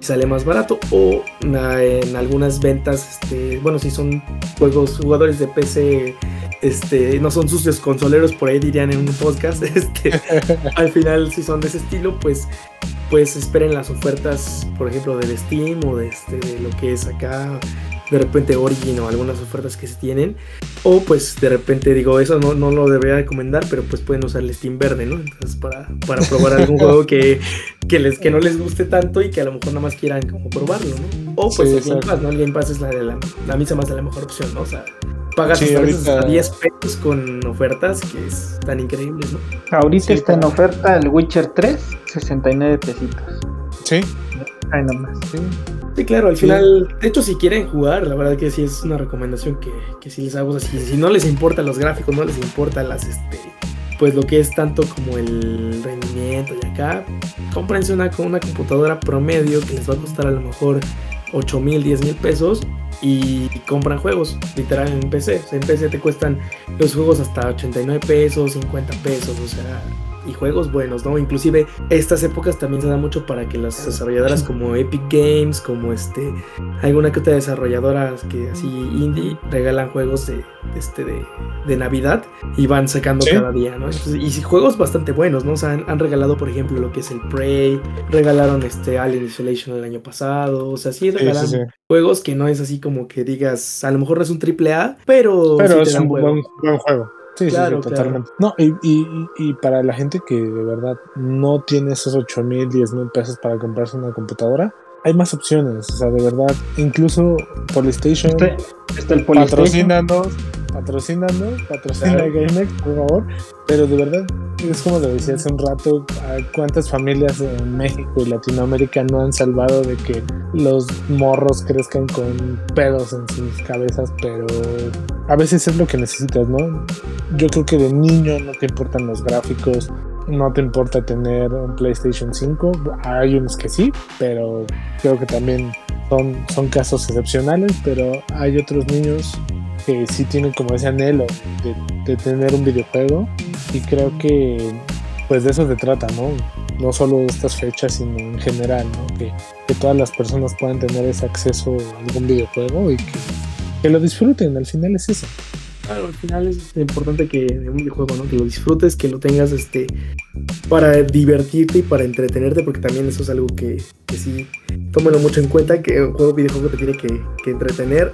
sale más barato. O en algunas ventas, este, bueno, si son juegos, jugadores de PC, este, no son sucios consoleros, por ahí dirían en un podcast, este, al final si son de ese estilo, pues pues esperen las ofertas, por ejemplo, del Steam o de, este, de lo que es acá, de repente Origin o algunas ofertas que se tienen. O pues de repente digo, eso no, no lo debería recomendar, pero pues pueden usar el Steam verde, ¿no? Entonces para, para probar algún juego que, que, les, que no les guste tanto y que a lo mejor nada más quieran como probarlo, ¿no? O pues el Game Pass, ¿no? El Game Pass es la, de la, la misa más de la mejor opción, ¿no? O sea, pagas hasta 10 pesos con ofertas que están increíbles, ¿no? Ahorita está en oferta el Witcher 3, 69 pesitos. Sí. Ahí nomás. Sí. Sí claro, al final, de hecho, si quieren jugar, la verdad que sí es una recomendación que, que sí les hago. Así, si no les importan los gráficos, no les importa las, este, pues lo que es tanto como el rendimiento y acá, cómprense una, una computadora promedio que les va a costar a lo mejor 8 mil, 10 mil pesos y compran juegos, literal en PC. O sea, en PC te cuestan los juegos hasta 89 pesos, 50 pesos, o sea, y juegos buenos, ¿no? Inclusive estas épocas también se da mucho para que las desarrolladoras como Epic Games, como este, alguna que otra desarrolladora que así indie regalan juegos de, este de, Navidad y van sacando cada día, ¿no? y juegos bastante buenos, ¿no? O sea, han, regalado, por ejemplo, lo que es el Prey, regalaron este Alien Isolation el año pasado, o sea, sí regalan juegos que no es así como que digas, a lo mejor no es un triple A, pero, pero es un buen juego. Sí, sí, totalmente. No, y, y, y, para la gente que de verdad no tiene esos 8 mil, 10 mil pesos para comprarse una computadora, hay más opciones. O sea, de verdad, incluso PlayStation, está, está el patrocínanos, patrocínanos, patrocina GameX, por favor. Pero de verdad, es como lo decía hace un rato, cuántas familias en México y Latinoamérica no han salvado de que los morros crezcan con pedos en sus cabezas, pero a veces es lo que necesitas, ¿no? Yo creo que de niño no te importan los gráficos, no te importa tener un PlayStation 5. Hay unos que sí, pero creo que también son, son casos excepcionales, pero hay otros niños que sí tienen como ese anhelo de, tener un videojuego y creo que pues de eso se trata, ¿no? No solo de estas fechas, sino en general, ¿no? Que, que todas las personas puedan tener ese acceso a algún videojuego y que, que lo disfruten, al final es eso. Claro, al final es importante que en un videojuego, ¿no? Que lo disfrutes, que lo tengas este para divertirte y para entretenerte, porque también eso es algo que, que sí, tómalo mucho en cuenta, que un juego videojuego te tiene que, que entretener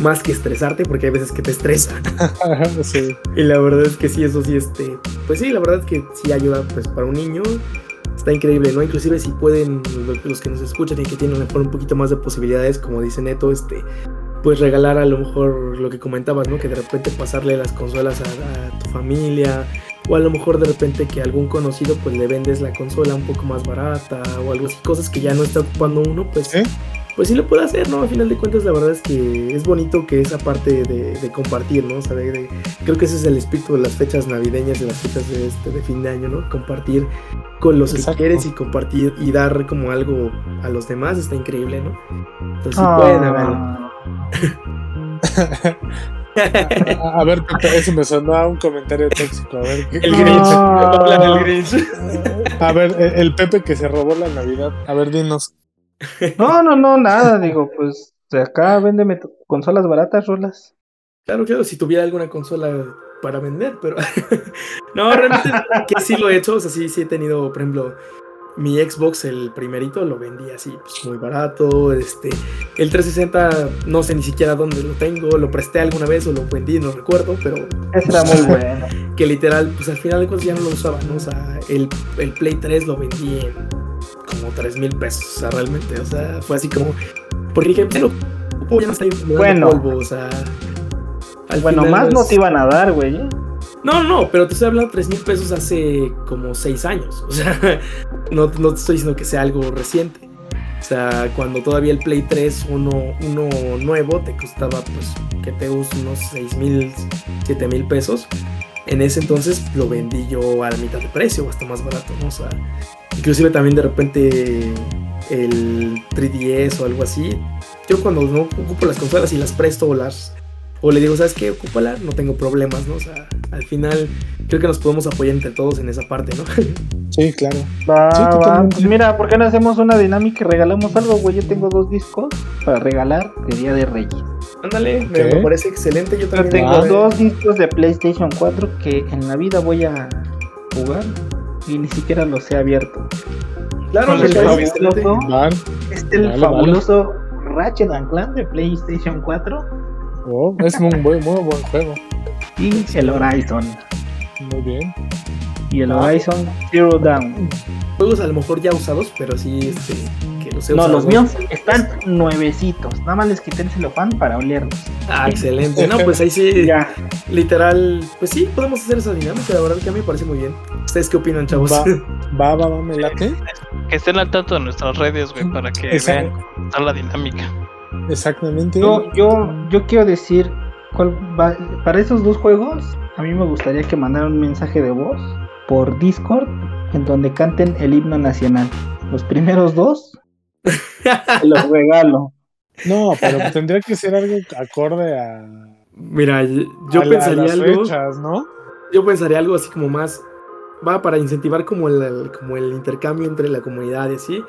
más que estresarte, porque hay veces que te estresa. Y la verdad es que sí, eso sí, este, pues sí, la verdad es que sí ayuda pues para un niño. Está increíble, ¿no? Inclusive si pueden, los que nos escuchan y que tienen a lo mejor un poquito más de posibilidades, como dice Neto, este, pues regalar a lo mejor lo que comentabas, ¿no? Que de repente pasarle las consolas a, tu familia o a lo mejor de repente que algún conocido pues le vendes la consola un poco más barata o algo así, cosas que ya no está ocupando uno, pues ¿Eh? pues sí lo puede hacer, ¿no? A final de cuentas la verdad es que es bonito que esa parte de, compartir, ¿no? O sea, creo que ese es el espíritu de las fechas navideñas, de las fechas de, este, de fin de año, ¿no? Compartir con los que quieres y compartir y dar como algo a los demás está increíble, ¿no? Entonces sí pueden haberlo. a, ver, eso me sonó a un comentario tóxico. A ver, el Grinch. A ver, el, Pepe que se robó la Navidad. A ver, dinos. No, no, no, nada. Digo, pues de acá véndeme consolas baratas, rolas. Claro, claro, si tuviera alguna consola para vender, pero. no, realmente que sí lo he hecho. O sea, sí, sí he tenido, por ejemplo mi Xbox, el primerito, lo vendí así, pues muy barato. Este, el 360, no sé ni siquiera dónde lo tengo, lo presté alguna vez o lo vendí, no recuerdo, pero. Era muy bueno. Que literal, pues al final de cuentas ya no lo usaba, ¿no? O sea, el, el Play 3 lo vendí en como 3 mil pesos, o sea, realmente, o sea, fue así como. Porque dije, pero, ya no está bueno, polvo, o sea. bueno, más no te iban a dar, güey. No, no, pero te estoy hablando de 3 mil pesos hace como 6 años. O sea, no, te estoy diciendo que sea algo reciente. O sea, cuando todavía el Play 3, uno, uno nuevo, te costaba, pues, que te uso unos 6 mil, 7 mil pesos. En ese entonces lo vendí yo a la mitad de precio, o hasta más barato, ¿no? O sea, inclusive también de repente el 3DS o algo así. Yo cuando no ocupo las consolas y las presto o las o le digo, ¿sabes qué? Ocúpala, no tengo problemas, ¿no? O sea, al final creo que nos podemos apoyar entre todos en esa parte, ¿no? Sí, claro. Pues mira, ¿por qué no hacemos una dinámica y regalamos algo, güey? Yo tengo dos discos para regalar de Día de Reyes. Ándale, me, parece excelente. Yo también tengo dos discos de PlayStation 4 que en la vida voy a jugar y ni siquiera los he abierto. Claro, es el fabuloso, es el fabuloso Ratchet Clank de PlayStation 4 Oh, es un muy, muy buen juego. Y el Horizon. Muy bien. Y el Horizon Zero Down. Juegos a lo mejor ya usados, pero sí este, que los he No, los míos están nuevecitos. Nada más les quité el celofán para olerlos. Ah, excelente. No, pues ahí sí. ya. Literal, pues sí, podemos hacer esa dinámica. La verdad que a mí me parece muy bien. ¿Ustedes qué opinan, chavos? Va, va, va, va me late. Que estén al tanto de nuestras redes, güey, para que vean toda la dinámica. Exactamente. Yo, yo, yo quiero decir, para esos dos juegos, a mí me gustaría que mandaran un mensaje de voz por Discord en donde canten el himno nacional. Los primeros dos, los regalo. No, pero tendría que ser algo acorde a. Mira, yo pensaría algo. ¿no? Yo pensaría algo así como más. Va para incentivar como el, como el intercambio entre la comunidad y así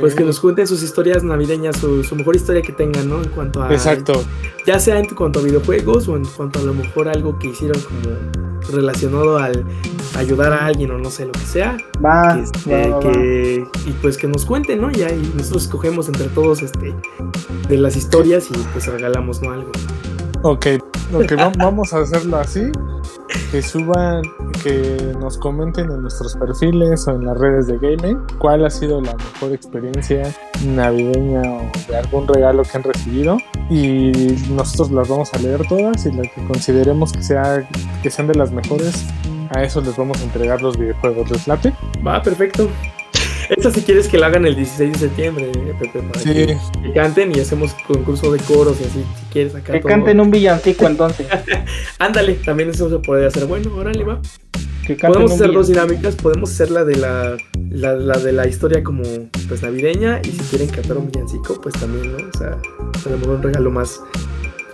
pues que nos cuenten sus historias navideñas, su, su, mejor historia que tengan, ¿no? En cuanto a. Exacto. Ya sea en cuanto a videojuegos o en cuanto a lo mejor algo que hicieron como relacionado al ayudar a alguien o no sé lo que sea. Va. Este, que, y pues que nos cuenten, ¿no? Ya, y nosotros escogemos entre todos este de las historias y pues regalamos, ¿no? Algo. Ok, ok, vamos a hacerlo así que suban, que nos comenten en nuestros perfiles o en las redes de gaming cuál ha sido la mejor experiencia navideña o de algún regalo que han recibido y nosotros las vamos a leer todas y las que consideremos que, sea, que sean de las mejores a eso les vamos a entregar los videojuegos. ¿Les late? Va, perfecto. Esta si quieres que la hagan el 16 de septiembre, Pepe, para Sí. que, que canten y hacemos concurso de coros y así, si quieres acá. Que todo. canten un villancico entonces. Ándale, también eso se puede hacer. Bueno, órale, va. Que canten Podemos un hacer dos dinámicas, podemos hacer la de la, la, la de la historia como pues navideña y si quieren cantar un villancico, pues también, ¿no? O sea, tenemos un regalo más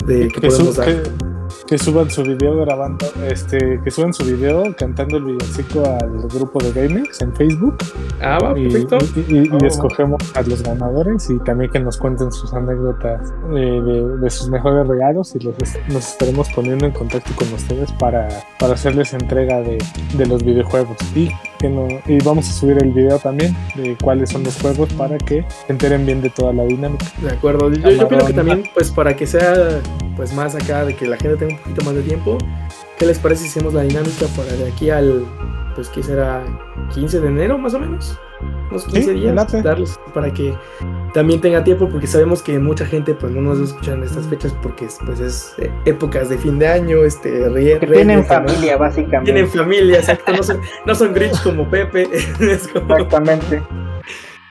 de que podemos dar. que- que suban su video grabando, este, que suban su video cantando el villancico al grupo de gamers en Facebook Ah, va, y, perfecto. y- y- y Oh. escogemos a los ganadores y también que nos cuenten sus anécdotas eh, de, de sus mejores regalos y los, nos estaremos poniendo en contacto con ustedes para, para hacerles entrega de, de los videojuegos y que no, y vamos a subir el video también de cuáles son los juegos para que se enteren bien de toda la dinámica. De acuerdo. Yo, yo que también, pues para que sea pues más acá, de que la gente tenga un poquito más de tiempo, ¿qué les parece si hacemos la dinámica para de aquí al, pues que será 15 de enero más o menos? Unos 15 Sí, días, darles para que también tenga tiempo, porque sabemos que mucha gente pues no nos escucha en estas fechas porque pues es eh, épocas de fin de año, este, rie- Que reyes, tienen ¿no? familia, básicamente. Tienen familia, exacto, no son, no son Grinch como Pepe. es como- Exactamente.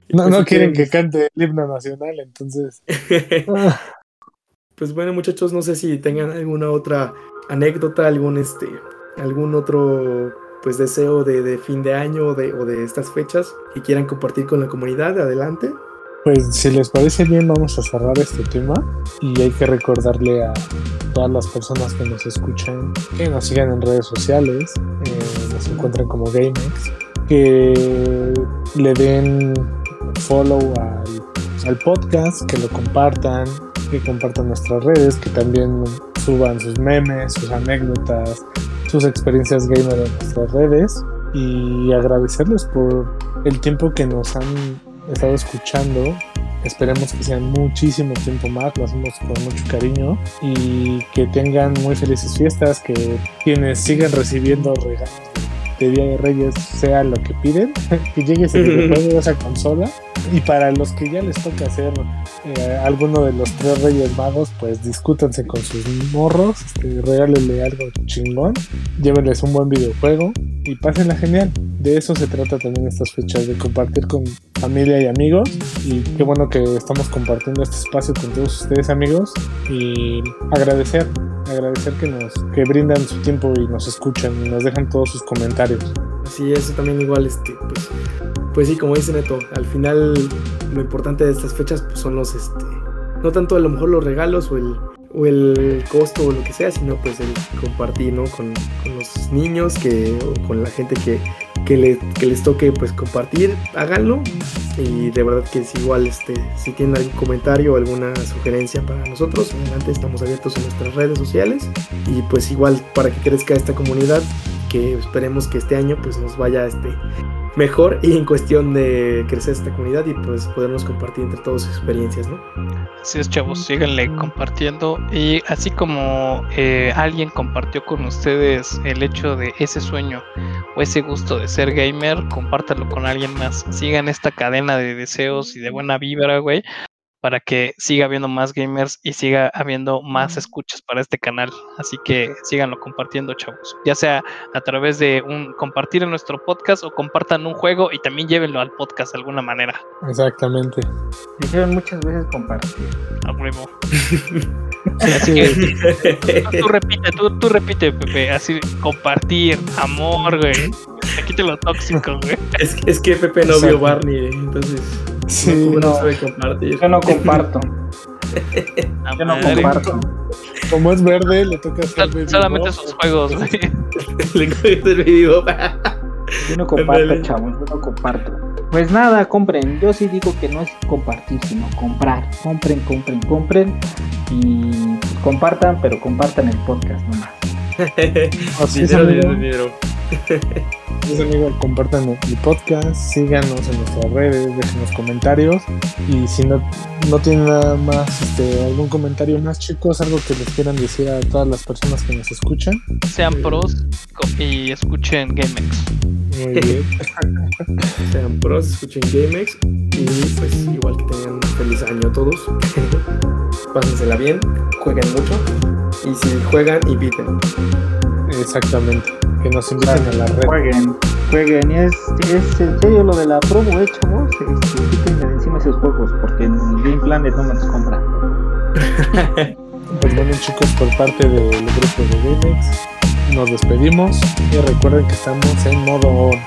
No, pues, no si quieren que cante el himno nacional, entonces Pues bueno, muchachos, no sé si tengan alguna otra anécdota, algún este, algún otro pues deseo de, de fin de año o de, o de estas fechas que quieran compartir con la comunidad, adelante. Pues si les parece bien vamos a cerrar este tema y hay que recordarle a todas las personas que nos escuchan que nos sigan en redes sociales, eh, nos encuentran como GameX, que le den follow al, al podcast, que lo compartan, que compartan nuestras redes, que también suban sus memes, sus anécdotas, sus experiencias gamer en nuestras redes. Y agradecerles por el tiempo que nos han estado escuchando. Esperemos que sean muchísimo tiempo más, lo hacemos con mucho cariño. Y que tengan muy felices fiestas, que quienes sigan recibiendo regalos de Día de Reyes sea lo que piden, que llegue ese videojuego, esa consola. Y para los que ya les toca hacer eh, alguno de los tres Reyes Magos, pues discútanse con sus morros, este, regálenle algo chingón, llévenles un buen videojuego y pásenla genial. De eso se trata también estas fechas, de compartir con familia y amigos. Y qué bueno que estamos compartiendo este espacio con todos ustedes amigos. Y agradecer, agradecer que nos que brindan su tiempo y nos escuchan y nos dejan todos sus comentarios. Así es, también igual, este, pues, pues sí, como dice Neto, al final lo importante de estas fechas pues, son los, este, no tanto a lo mejor los regalos o el, o el costo o lo que sea, sino pues el compartir, ¿no? Con, con los niños que, o con la gente que, que, le- que les toque pues compartir, háganlo. Y de verdad que es igual, este, si tienen algún comentario o alguna sugerencia para nosotros, adelante, estamos abiertos en nuestras redes sociales. Y pues igual para que crezca esta comunidad, que esperemos que este año pues nos vaya este mejor y en cuestión de crecer esta comunidad y pues podernos compartir entre todos experiencias, ¿no? Así es, chavos, síganle compartiendo. Y así como eh, alguien compartió con ustedes el hecho de ese sueño o ese gusto de ser gamer, compártanlo con alguien más. Sigan esta cadena de deseos y de buena vibra, güey, para que siga habiendo más gamers y siga habiendo más escuchas para este canal. Así que síganlo compartiendo, chavos. Ya sea a través de un compartir en nuestro podcast o compartan un juego y también llévenlo al podcast de alguna manera. Exactamente. Dijeron muchas veces compartir. A huevo. Así que tú, tú repite, tú, tú repite, Pepe, así compartir, amor, güey. Aquí te lo tóxico, güey. es, es que Pepe no vio. Barney, entonces Sí, no, sabe compartir. Yo no comparto. Yo no comparto. como es verde, le toca hacer Sol- solamente sus juegos, güey. Le cogió el video. Yo no comparto, chavos. Yo no comparto. Pues nada, compren. Yo sí digo que no es compartir, sino comprar. Compren, compren, compren. Y compartan, pero compartan el podcast nomás. Así dinero, dinero. Amigo, compartan el podcast, síganos en nuestras redes, déjenos comentarios y si no, no tienen nada más, este, algún comentario más chicos, algo que les quieran decir a todas las personas que nos escuchan. Sean pros y escuchen GameX. Muy bien. Sean pros, escuchen GameX y pues igual que tengan un feliz año todos. Pásensela bien, jueguen mucho y si juegan, inviten. Exactamente. Que nos inviten a la red. Jueguen, jueguen. Y es, es en serio lo de la promo, eh, chavos. Este, quítense encima esos juegos porque en Game Planet no me los compra. pues bueno, chicos, por parte del grupo de Gamex, nos despedimos y recuerden que estamos en modo on.